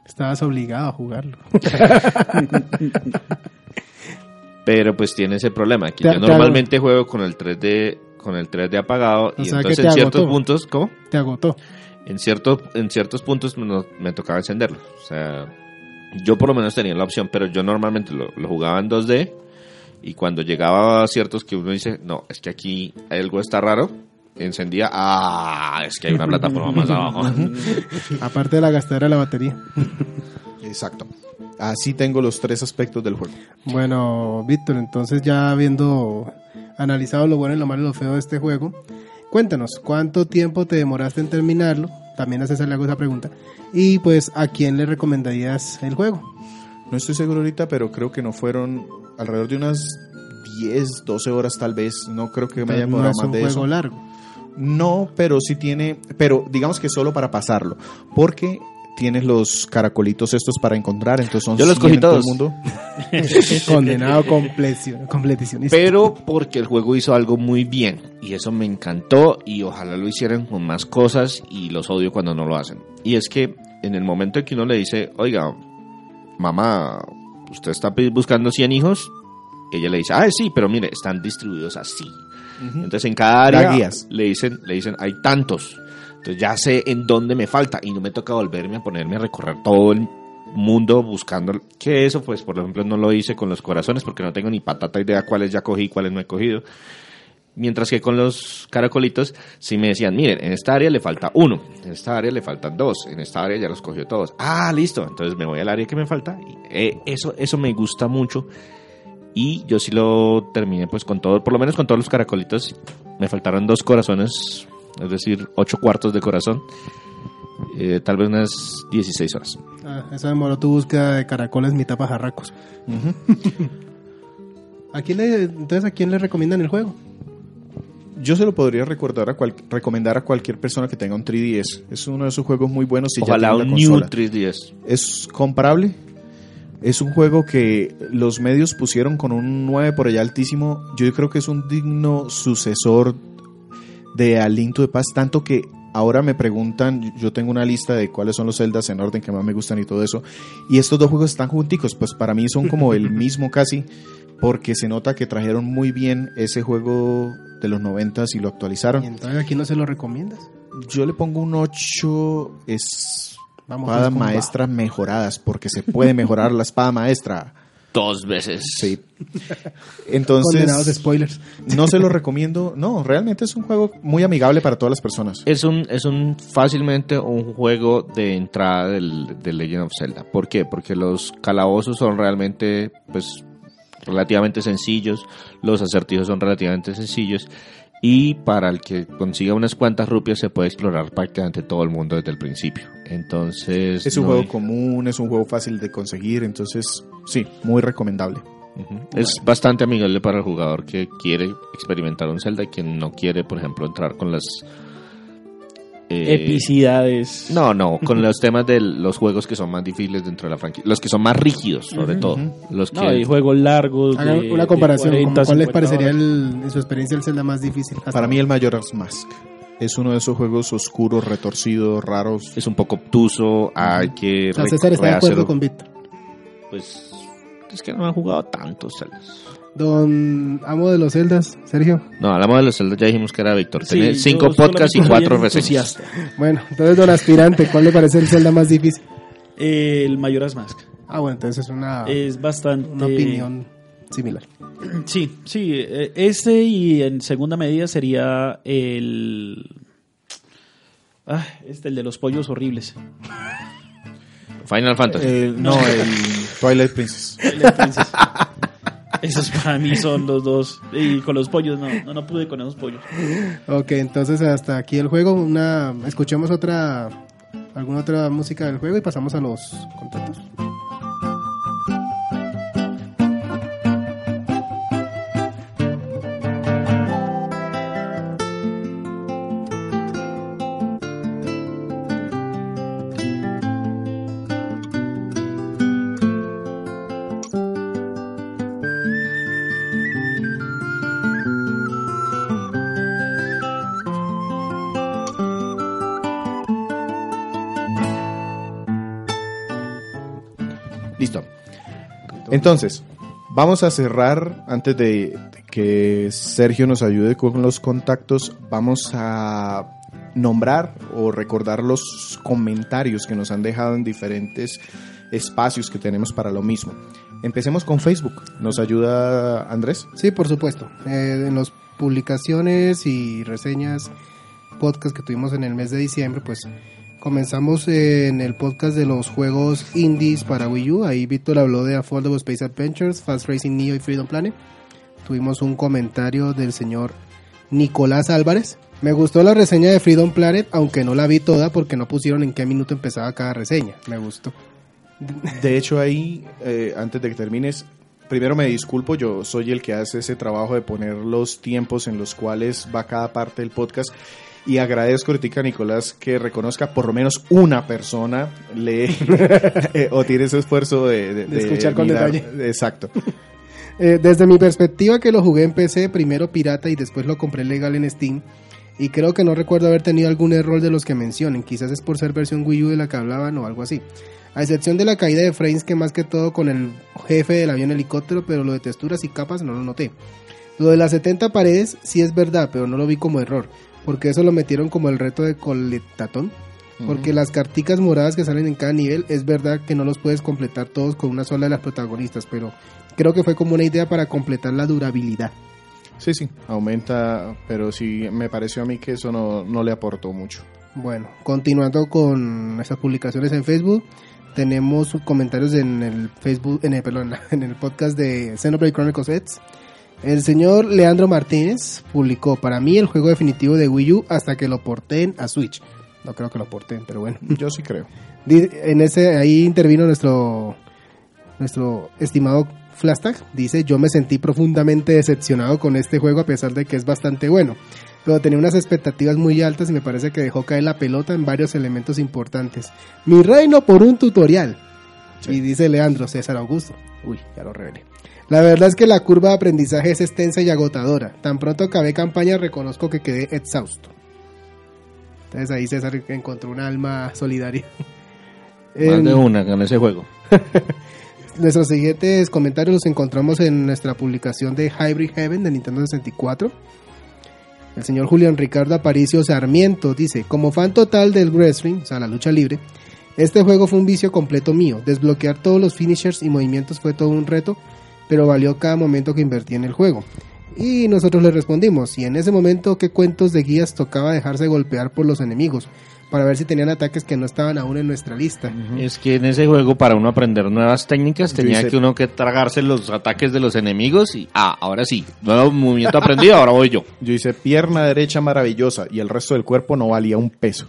C: Estabas obligado a jugarlo. [laughs]
B: pero pues tiene ese problema que
C: Te-
B: yo
C: te
B: normalmente juego con el 3D con el 3D apagado
C: O
B: y
C: sea, que
B: entonces
C: te
B: en ciertos
C: agotó.
B: puntos, ¿cómo?
C: Te agotó.
B: En ciertos en ciertos puntos no- me tocaba encenderlo. O sea, yo por lo menos tenía la opción, pero yo normalmente lo, lo jugaba en 2D y cuando llegaba a ciertos que uno dice, no, es que aquí algo está raro, encendía, ah, es que hay una plataforma más abajo. [laughs]
C: Aparte de la gastadera de la batería. [laughs]
D: Exacto. Así tengo los tres aspectos del juego.
C: Bueno, Víctor, entonces ya habiendo analizado lo bueno y lo malo y lo feo de este juego, cuéntanos, ¿cuánto tiempo te demoraste en terminarlo? También haces le hago esa pregunta. Y pues, ¿a quién le recomendarías el juego?
D: No estoy seguro ahorita, pero creo que no fueron alrededor de unas 10, 12 horas tal vez. No creo que me haya
C: no
D: más
C: un
D: de
C: juego
D: eso.
C: largo.
D: No, pero sí tiene, pero digamos que solo para pasarlo, porque tienes los caracolitos estos para encontrar, entonces son
B: Yo los
D: 100
B: cogí
D: en todo el
B: todos.
D: mundo. [laughs]
C: Condenado completicionista.
B: Pero porque el juego hizo algo muy bien y eso me encantó y ojalá lo hicieran con más cosas y los odio cuando no lo hacen. Y es que en el momento en que uno le dice, oiga, mamá, ¿usted está buscando 100 hijos? Ella le dice, ah, sí, pero mire, están distribuidos así. Entonces en cada área le dicen, le dicen, hay tantos. Entonces ya sé en dónde me falta y no me toca volverme a ponerme a recorrer todo el mundo buscando que eso pues por ejemplo no lo hice con los corazones porque no tengo ni patata idea cuáles ya cogí cuáles no he cogido. Mientras que con los caracolitos sí me decían miren en esta área le falta uno en esta área le faltan dos en esta área ya los cogió todos. Ah listo entonces me voy al área que me falta eh, eso eso me gusta mucho y yo sí lo terminé pues con todo por lo menos con todos los caracolitos me faltaron dos corazones es decir ocho cuartos de corazón eh, tal vez unas 16 horas
C: Ah, eso demoró tu búsqueda de caracoles mitad pajarracos. [laughs] ¿A quién le, entonces, ¿a quién le recomiendan el juego?
D: Yo se lo podría recordar a cual- recomendar a cualquier persona que tenga un 3DS. Es uno de esos juegos muy buenos. Si ya
B: ojalá
D: tiene
B: un
D: la
B: New
D: consola.
B: 3DS
D: Es comparable. Es un juego que los medios pusieron con un 9 por allá altísimo. Yo creo que es un digno sucesor de A Link to the Past, tanto que ahora me preguntan, yo tengo una lista de cuáles son los celdas en orden que más me gustan y todo eso, y estos dos juegos están junticos, pues para mí son como el mismo casi, porque se nota que trajeron muy bien ese juego de los 90 y lo
C: Y
D: actualizaron.
C: entonces, ¿a quién no se lo recomiendas?
D: Yo le pongo un 8, es
C: Vamos,
D: espada
C: pues, con
D: maestra mejoradas, porque se puede mejorar la espada maestra.
B: Dos veces
D: Sí.
C: Condenados
D: Entonces,
C: spoilers.
D: no se lo recomiendo. No, realmente es un juego muy amigable para todas las personas.
B: es un es un fácilmente un juego de entrada del, de Legend of Zelda ¿por qué? porque los calabozos son realmente pues relativamente sencillos los acertijos son relativamente sencillos y para el que consiga unas cuantas rupias se puede explorar prácticamente todo el mundo desde el principio entonces
D: Es un
B: no
D: juego
B: hay-
D: común, es un juego fácil de conseguir, entonces sí, muy recomendable.
B: Es bastante amigable para el jugador que quiere experimentar un Zelda y que no quiere, por ejemplo, entrar con las... eh,
A: Epicidades.
B: No, no, con los temas de los juegos que son más difíciles dentro de la franquicia. Los que son más rígidos, sobre todo. Los que...
A: No, hay juegos largos. De-
C: una
A: de
C: comparación.
A: 40,
C: ¿cómo- ¿Cuál les
A: 50
C: parecería el- en su experiencia el Zelda más difícil? hasta
D: Para mí el Majora's Mask es uno de esos juegos oscuros, retorcidos, raros.
B: Es un poco obtuso, hay que...
C: O sea, César está de acuerdo con Víctor.
B: Pues es que no han jugado tantos Zeldas.
C: Don amo de los Zeldas, Sergio.
B: No, hablamos de los Zeldas, ya dijimos que era Víctor.
A: Sí,
B: Tiene cinco podcasts y cuatro reseñas.
C: Bueno, entonces don aspirante, ¿cuál le parece el Zelda más difícil?
A: El Majora's Mask.
C: Ah, bueno, entonces es una,
A: Es bastante.
C: una opinión similar.
A: Sí, sí. eh, Este y en segunda medida sería el. Ah, este, el de los pollos horribles.
B: Final Fantasy.
D: Eh, no, el Twilight Princess.
A: Twilight Princess. Esos para mí son los dos. Y con los pollos, no, no, no pude con esos pollos.
C: Ok, entonces hasta aquí el juego. Una, escuchemos otra, alguna otra música del juego y pasamos a los contactos.
D: Entonces, vamos a cerrar antes de que Sergio nos ayude con los contactos. Vamos a nombrar o recordar los comentarios que nos han dejado en diferentes espacios que tenemos para lo mismo. Empecemos con Facebook. ¿Nos ayuda Andrés?
C: Sí, por supuesto. Eh, en las publicaciones y reseñas, podcast que tuvimos en el mes de diciembre, pues comenzamos en el podcast de los juegos indies para Wii U. Ahí Víctor habló de Affordable Space Adventures, Fast Racing Neo y Freedom Planet. Tuvimos un comentario del señor Nicolás Álvarez. Me gustó la reseña de Freedom Planet, aunque no la vi toda porque no pusieron en qué minuto empezaba cada reseña. Me gustó.
D: De hecho, ahí, eh, antes de que termines, primero me disculpo, yo soy el que hace ese trabajo de poner los tiempos en los cuales va cada parte del podcast. Y agradezco ahorita a Nicolás que reconozca por lo menos una persona lee [laughs] eh, o tiene ese esfuerzo de, de-
C: De escuchar con
D: mirar.
C: detalle.
D: Exacto. [laughs]
C: Eh, desde mi perspectiva que lo jugué en PC, primero pirata y después lo compré legal en Steam. Y creo que no recuerdo haber tenido algún error de los que mencionen. Quizás es por ser versión Wii U de la que hablaban o algo así. A excepción de la caída de frames que más que todo con el jefe del avión helicóptero, pero lo de texturas y capas no lo noté. Lo de las 70 paredes sí es verdad, pero no lo vi como error. Porque eso lo metieron como el reto de coletatón. Porque las carticas moradas que salen en cada nivel es verdad que no los puedes completar todos con una sola de las protagonistas, pero creo que fue como una idea para completar la durabilidad.
D: Sí, sí, aumenta, pero sí me pareció a mí que eso no, no le aportó mucho.
C: Bueno, continuando con nuestras publicaciones en Facebook, tenemos comentarios en el Facebook, en el, perdón, [laughs] en el podcast de Xenoblade Chronicles X. El señor Leandro Martínez publicó para mí el juego definitivo de Wii U hasta que lo porten a Switch. No creo que lo porten, pero bueno. [laughs]
D: Yo sí creo.
C: En ese ahí intervino nuestro nuestro estimado Flastag. Dice, yo me sentí profundamente decepcionado con este juego a pesar de que es bastante bueno. Pero tenía unas expectativas muy altas y me parece que dejó caer la pelota en varios elementos importantes. Mi reino por un tutorial. Y dice Leandro César Augusto. Uy, ya lo revelé. La verdad es que la curva de aprendizaje es extensa y agotadora. Tan pronto acabé campaña reconozco que quedé exhausto. Entonces ahí César encontró un alma solidaria. [laughs]
B: Más de una con ese juego. [laughs]
C: Nuestros siguientes comentarios los encontramos en nuestra publicación de Hybrid Heaven de Nintendo 64. El señor Julián Ricardo Aparicio Sarmiento dice, como fan total del wrestling, o sea, la lucha libre, este juego fue un vicio completo mío. Desbloquear todos los finishers y movimientos fue todo un reto, pero valió cada momento que invertí en el juego. Y nosotros le respondimos, y en ese momento qué cuentos de guías tocaba dejarse golpear por los enemigos, para ver si tenían ataques que no estaban aún en nuestra lista.
B: Es que en ese juego, para uno aprender nuevas técnicas, tenía
D: hice-
B: que uno que tragarse los ataques de los enemigos y, ah, ahora sí, nuevo movimiento aprendido, ahora voy yo.
D: Yo hice pierna derecha maravillosa y el resto del cuerpo no valía un peso.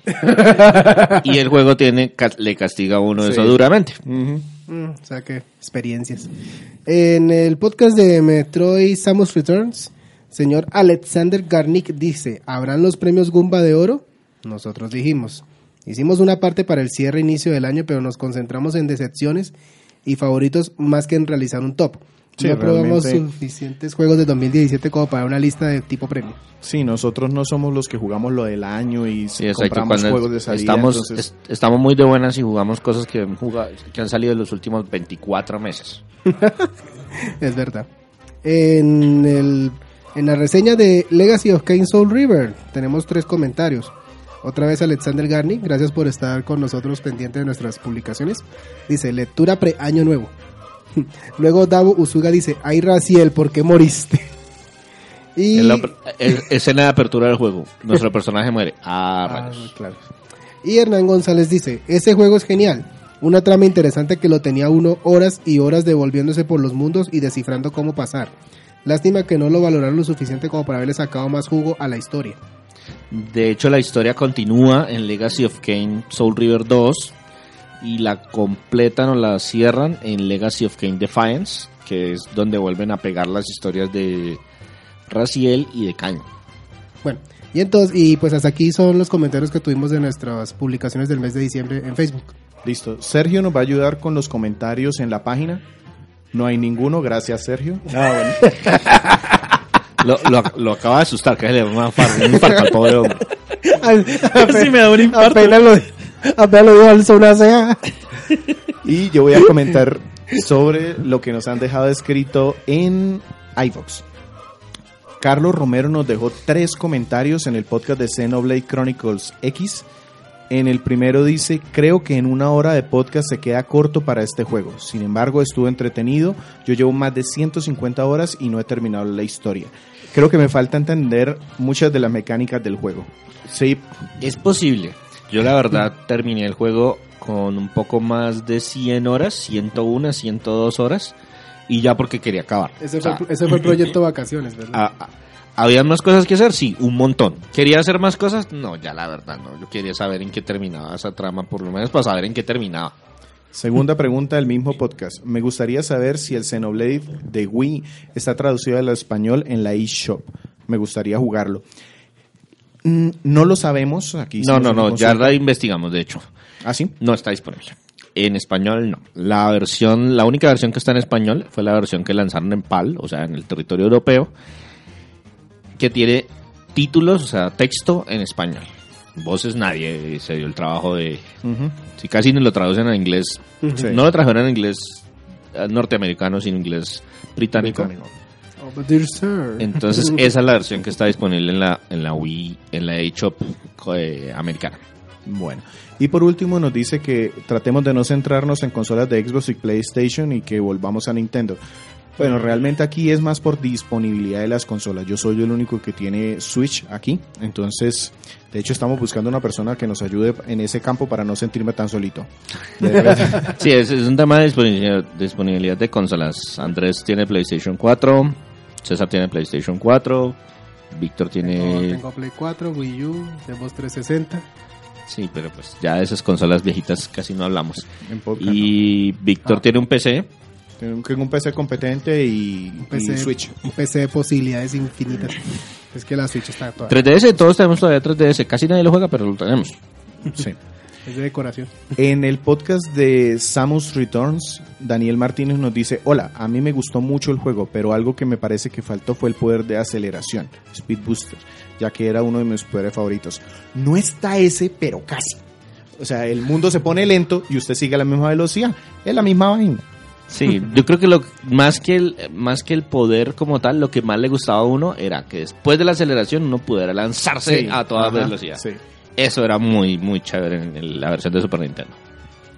B: Y el juego tiene, ca- le castiga a uno
D: Sí.
B: eso duramente.
C: Mm, o sea que experiencias. En el podcast de Metroid Samus Returns, señor Alexander Garnick dice, ¿habrán los premios Goomba de oro? Nosotros dijimos, hicimos una parte para el cierre inicio del año, pero nos concentramos en decepciones y favoritos más que en realizar un top.
D: Sí,
C: no probamos suficientes juegos de 2017 como para una lista de tipo premio.
D: Sí, nosotros no somos los que jugamos lo del año y
B: Sí, exacto.
D: compramos juegos de salida.
B: estamos,
D: entonces-
B: estamos muy de buenas y jugamos cosas que que han salido en los últimos 24 meses. [laughs]
C: Es verdad. En, el, en la reseña de Legacy of Kane Soul River tenemos tres comentarios. Otra vez Alexander Garni, gracias por estar con nosotros pendiente de nuestras publicaciones. Dice, lectura pre-año nuevo. [laughs] Luego Davo Usuga dice, ay Raciel, ¿por qué moriste? [laughs] Y...
B: En la escena de apertura del juego. Nuestro [laughs] personaje muere. Ah,
C: Ah,
B: rayos.
C: claro. Y Hernán González dice, ese juego es genial. Una trama interesante que lo tenía uno horas y horas devolviéndose por los mundos y descifrando cómo pasar. Lástima que no lo valoraron lo suficiente como para haberle sacado más jugo a la historia.
B: De hecho, la historia continúa en Legacy of Kain Soul River 2 y la completan o la cierran en Legacy of Kain Defiance, que es donde vuelven a pegar las historias de Raziel y de Cain.
C: Bueno, y entonces, y pues hasta aquí son los comentarios que tuvimos de nuestras publicaciones del mes de diciembre en Facebook.
D: Listo. Sergio nos va a ayudar con los comentarios en la página. No hay ninguno, gracias Sergio. [laughs]
B: Lo, lo, lo acaba de asustar, que le da una far- un infarto al pobre hombre. [laughs]
A: Casi me da un infarto.
C: Apenas lo, apenas lo dijo alzó una ceja.
D: Y yo voy a comentar sobre lo que nos han dejado escrito en iVox. Carlos Romero nos dejó tres comentarios en el podcast de Xenoblade Chronicles X. En el primero dice, creo que en una hora de podcast se queda corto para este juego. Sin embargo, estuvo entretenido. Yo llevo más de 150 horas y no he terminado la historia. Creo que me falta entender muchas de las mecánicas del juego. Sí,
B: Es posible. Yo la verdad terminé el juego con un poco más de 100 horas, 101, 102 horas, y ya porque quería acabar.
C: Ese
B: O
C: fue,
B: sea,
C: ese fue el [laughs] proyecto vacaciones, ¿verdad?
B: a- a- ¿Había más cosas que hacer? Sí, un montón. ¿Quería hacer más cosas? No, ya la verdad no. Yo quería saber en qué terminaba esa trama, por lo menos para saber en qué terminaba.
D: Segunda pregunta del mismo podcast. Me gustaría saber si el Xenoblade de Wii está traducido al español en la eShop. Me gustaría jugarlo. Mm, no lo sabemos. Aquí
B: No, no, no, ya la investigamos, de hecho.
D: ¿Ah, sí?
B: No está disponible. En español no. La versión, la única versión que está en español fue la versión que lanzaron en PAL, o sea, en el territorio europeo, que tiene títulos, o sea, texto en español. Voces nadie se dio el trabajo de... Si casi no lo traducen a inglés, no lo trajeron en inglés eh, norteamericano, sino inglés británico.
D: Británico.
C: Oh, but dear sir.
B: Entonces, [laughs] esa es la versión que está disponible en la, en la Wii, en la eShop eh, americana.
D: Bueno, y por último nos dice que tratemos de no centrarnos en consolas de Xbox y PlayStation y que volvamos a Nintendo. Bueno, realmente aquí es más por disponibilidad de las consolas. Yo soy el único que tiene Switch aquí, entonces, de hecho, estamos buscando una persona que nos ayude en ese campo para no sentirme tan solito. [laughs]
B: Sí, es, es un tema de disponibilidad, disponibilidad de consolas. Andrés tiene PlayStation 4, César tiene PlayStation 4, Víctor
C: Tengo,
B: tiene...
C: tengo Play 4, Wii U, Xbox 360.
B: Sí, pero pues ya de esas consolas viejitas casi no hablamos.
D: en
B: Y Víctor
C: Ah.
B: tiene un PC.
D: Tengo un- PC competente y,
C: Un
D: y
C: PC,
D: Switch.
C: un PC de posibilidades infinitas. Es que la Switch está toda.
B: 3DS, todos tenemos todavía 3DS. Casi nadie lo juega, pero lo tenemos.
D: Sí. [laughs]
C: Es de decoración.
D: En el podcast de Samus Returns, Daniel Martínez nos dice, hola, a mí me gustó mucho el juego, pero algo que me parece que faltó fue el poder de aceleración, Speed Booster, ya que era uno de mis poderes favoritos. No está ese, pero casi. O sea, el mundo se pone lento y usted sigue a la misma velocidad. Es la misma vaina.
B: Sí, yo creo que lo más que el más que el poder como tal, lo que más le gustaba a uno era que después de la aceleración uno pudiera lanzarse
D: Sí,
B: a toda
D: ajá,
B: velocidad.
D: sí.
B: Eso era muy muy chévere en la versión de Super Nintendo.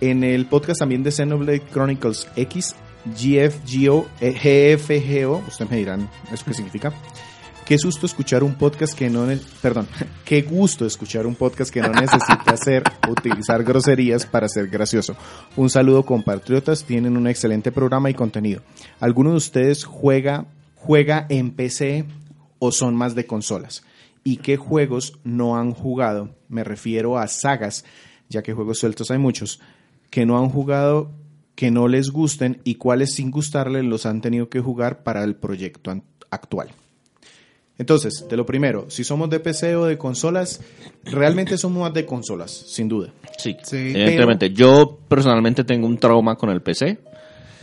D: En el podcast también de Xenoblade Chronicles X, GFGO, eh, GFGO, ustedes me dirán eso qué significa. Qué susto escuchar un podcast que no, perdón, qué gusto escuchar un podcast que no necesita hacer, utilizar groserías para ser gracioso. Un saludo compatriotas, tienen un excelente programa y contenido. ¿Alguno de ustedes juega, juega en PC o son más de consolas? ¿Y qué juegos no han jugado? Me refiero a sagas, ya que juegos sueltos hay muchos, que no han jugado, que no les gusten y cuáles sin gustarles los han tenido que jugar para el proyecto actual. Entonces, de lo primero, si somos de PC o de consolas, realmente [clears throat] somos más de consolas, sin duda.
B: Sí,
C: Sí,
B: evidentemente. Yo personalmente tengo un trauma con el PC.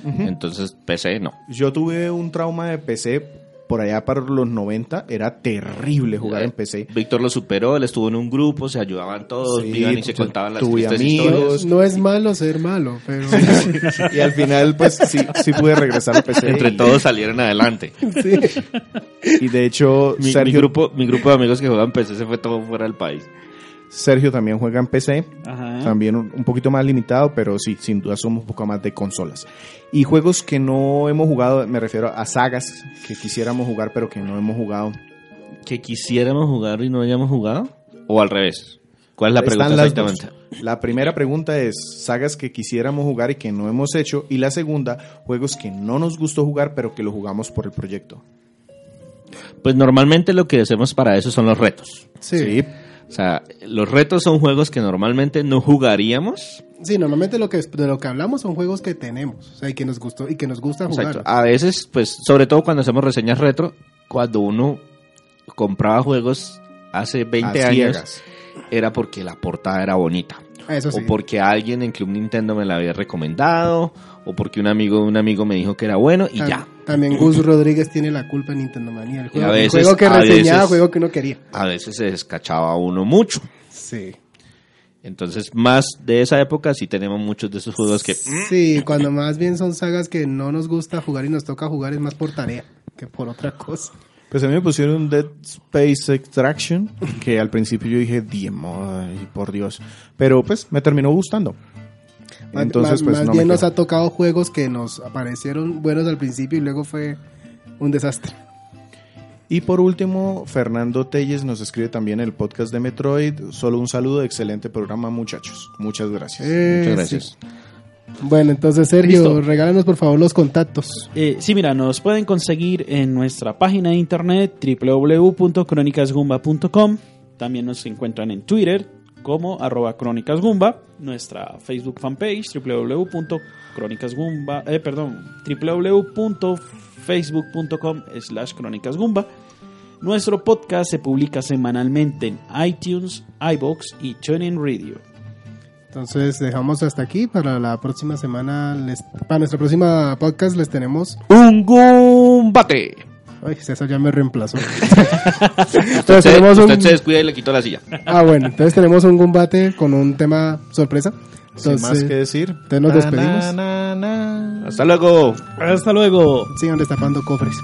B: Entonces, PC no.
D: Yo tuve un trauma de PC por allá para los 90, era terrible jugar en PC.
B: Víctor lo superó, él estuvo en un grupo, se ayudaban todos,
D: Sí,
B: iban y se
D: pues,
B: contaban las
D: tuve
B: tristes
D: amigos.
B: historias.
C: No es malo ser malo, pero
D: Y al final, pues sí, sí pude regresar al PC.
B: Entre
D: y-
B: todos salieron adelante.
C: sí.
D: Y de hecho,
B: Mi, grupo, mi grupo de amigos que juegan PC se fue todo fuera del país.
D: Sergio también juega en PC.
A: Ajá.
D: También un, poquito más limitado, pero sí, sin duda somos un poco más de consolas. Y juegos que no hemos jugado, me refiero a sagas que quisiéramos jugar, pero que no hemos jugado.
B: ¿Que quisiéramos jugar y no hayamos jugado? ¿O al revés? ¿Cuál es la pregunta exactamente?
D: La primera pregunta es sagas que quisiéramos jugar y que no hemos hecho. Y la segunda, juegos que no nos gustó jugar, pero que lo jugamos por el proyecto.
B: Pues normalmente lo que hacemos para eso son los retos.
C: Sí.
D: Sí.
C: Sí.
B: O sea, los retos son juegos que normalmente no jugaríamos.
C: normalmente lo que de lo que hablamos son juegos que tenemos, o sea, y que nos gustó y que nos gusta
B: Exacto.
C: jugar.
B: A veces, pues, sobre todo cuando hacemos reseñas retro, cuando uno compraba juegos hace 20
D: A
B: años,
D: ciegas.
B: era porque la portada era bonita.
C: Eso sí.
B: O porque alguien en Club Nintendo me la había recomendado, o porque un amigo un amigo me dijo que era bueno y
C: Tam-
B: ya.
C: También Gus Rodríguez tiene la culpa en Nintendo Manía. El juego, el juego que reseñaba,
B: veces-
C: juego que uno quería.
B: A veces se descachaba uno mucho.
C: Sí.
B: Entonces, más de esa época sí tenemos muchos de esos juegos que...
C: Sí, cuando más bien son sagas que no nos gusta jugar y nos toca jugar es más por tarea que por otra cosa.
D: Pues a mí me pusieron Dead Space Extraction, que al principio yo dije, "Diemo, ay, por Dios. Pero pues me terminó gustando.
C: Más-
D: Entonces,
C: más,
D: pues
C: más
D: no
C: bien nos ha tocado juegos que nos aparecieron buenos al principio y luego fue un desastre.
D: Y por último, Fernando Telles nos escribe también el podcast de Metroid. Solo un saludo, excelente programa, muchachos. Muchas gracias.
C: Eh,
B: Muchas gracias.
C: sí. Bueno, entonces Sergio,
A: Listo.
C: regálanos por favor los contactos.
A: Eh, sí, mira, nos pueden conseguir en nuestra página de internet www.cronicasgumba.com. También nos encuentran en Twitter como arroba crónicasgumba. Nuestra Facebook fanpage www.crónicasgumba, eh, perdón, www.facebook.com slash crónicasgumba. Nuestro podcast se publica semanalmente en iTunes, iBox y TuneIn Radio.
C: Entonces dejamos hasta aquí. Para la próxima semana, les, para nuestra próxima podcast les tenemos...
B: Un gumbate.
C: Ay, César ya me reemplazó. [laughs]
B: Usted,
C: entonces tenemos
B: usted
C: un...
B: se descuida y le quitó la silla.
C: Ah, bueno, entonces tenemos un gumbate con un tema sorpresa.
D: Sin
C: Entonces,
D: más que decir.
C: entonces nos despedimos.
D: Na, na, na, na.
B: Hasta luego.
A: Hasta luego.
C: Sigan destapando cofres.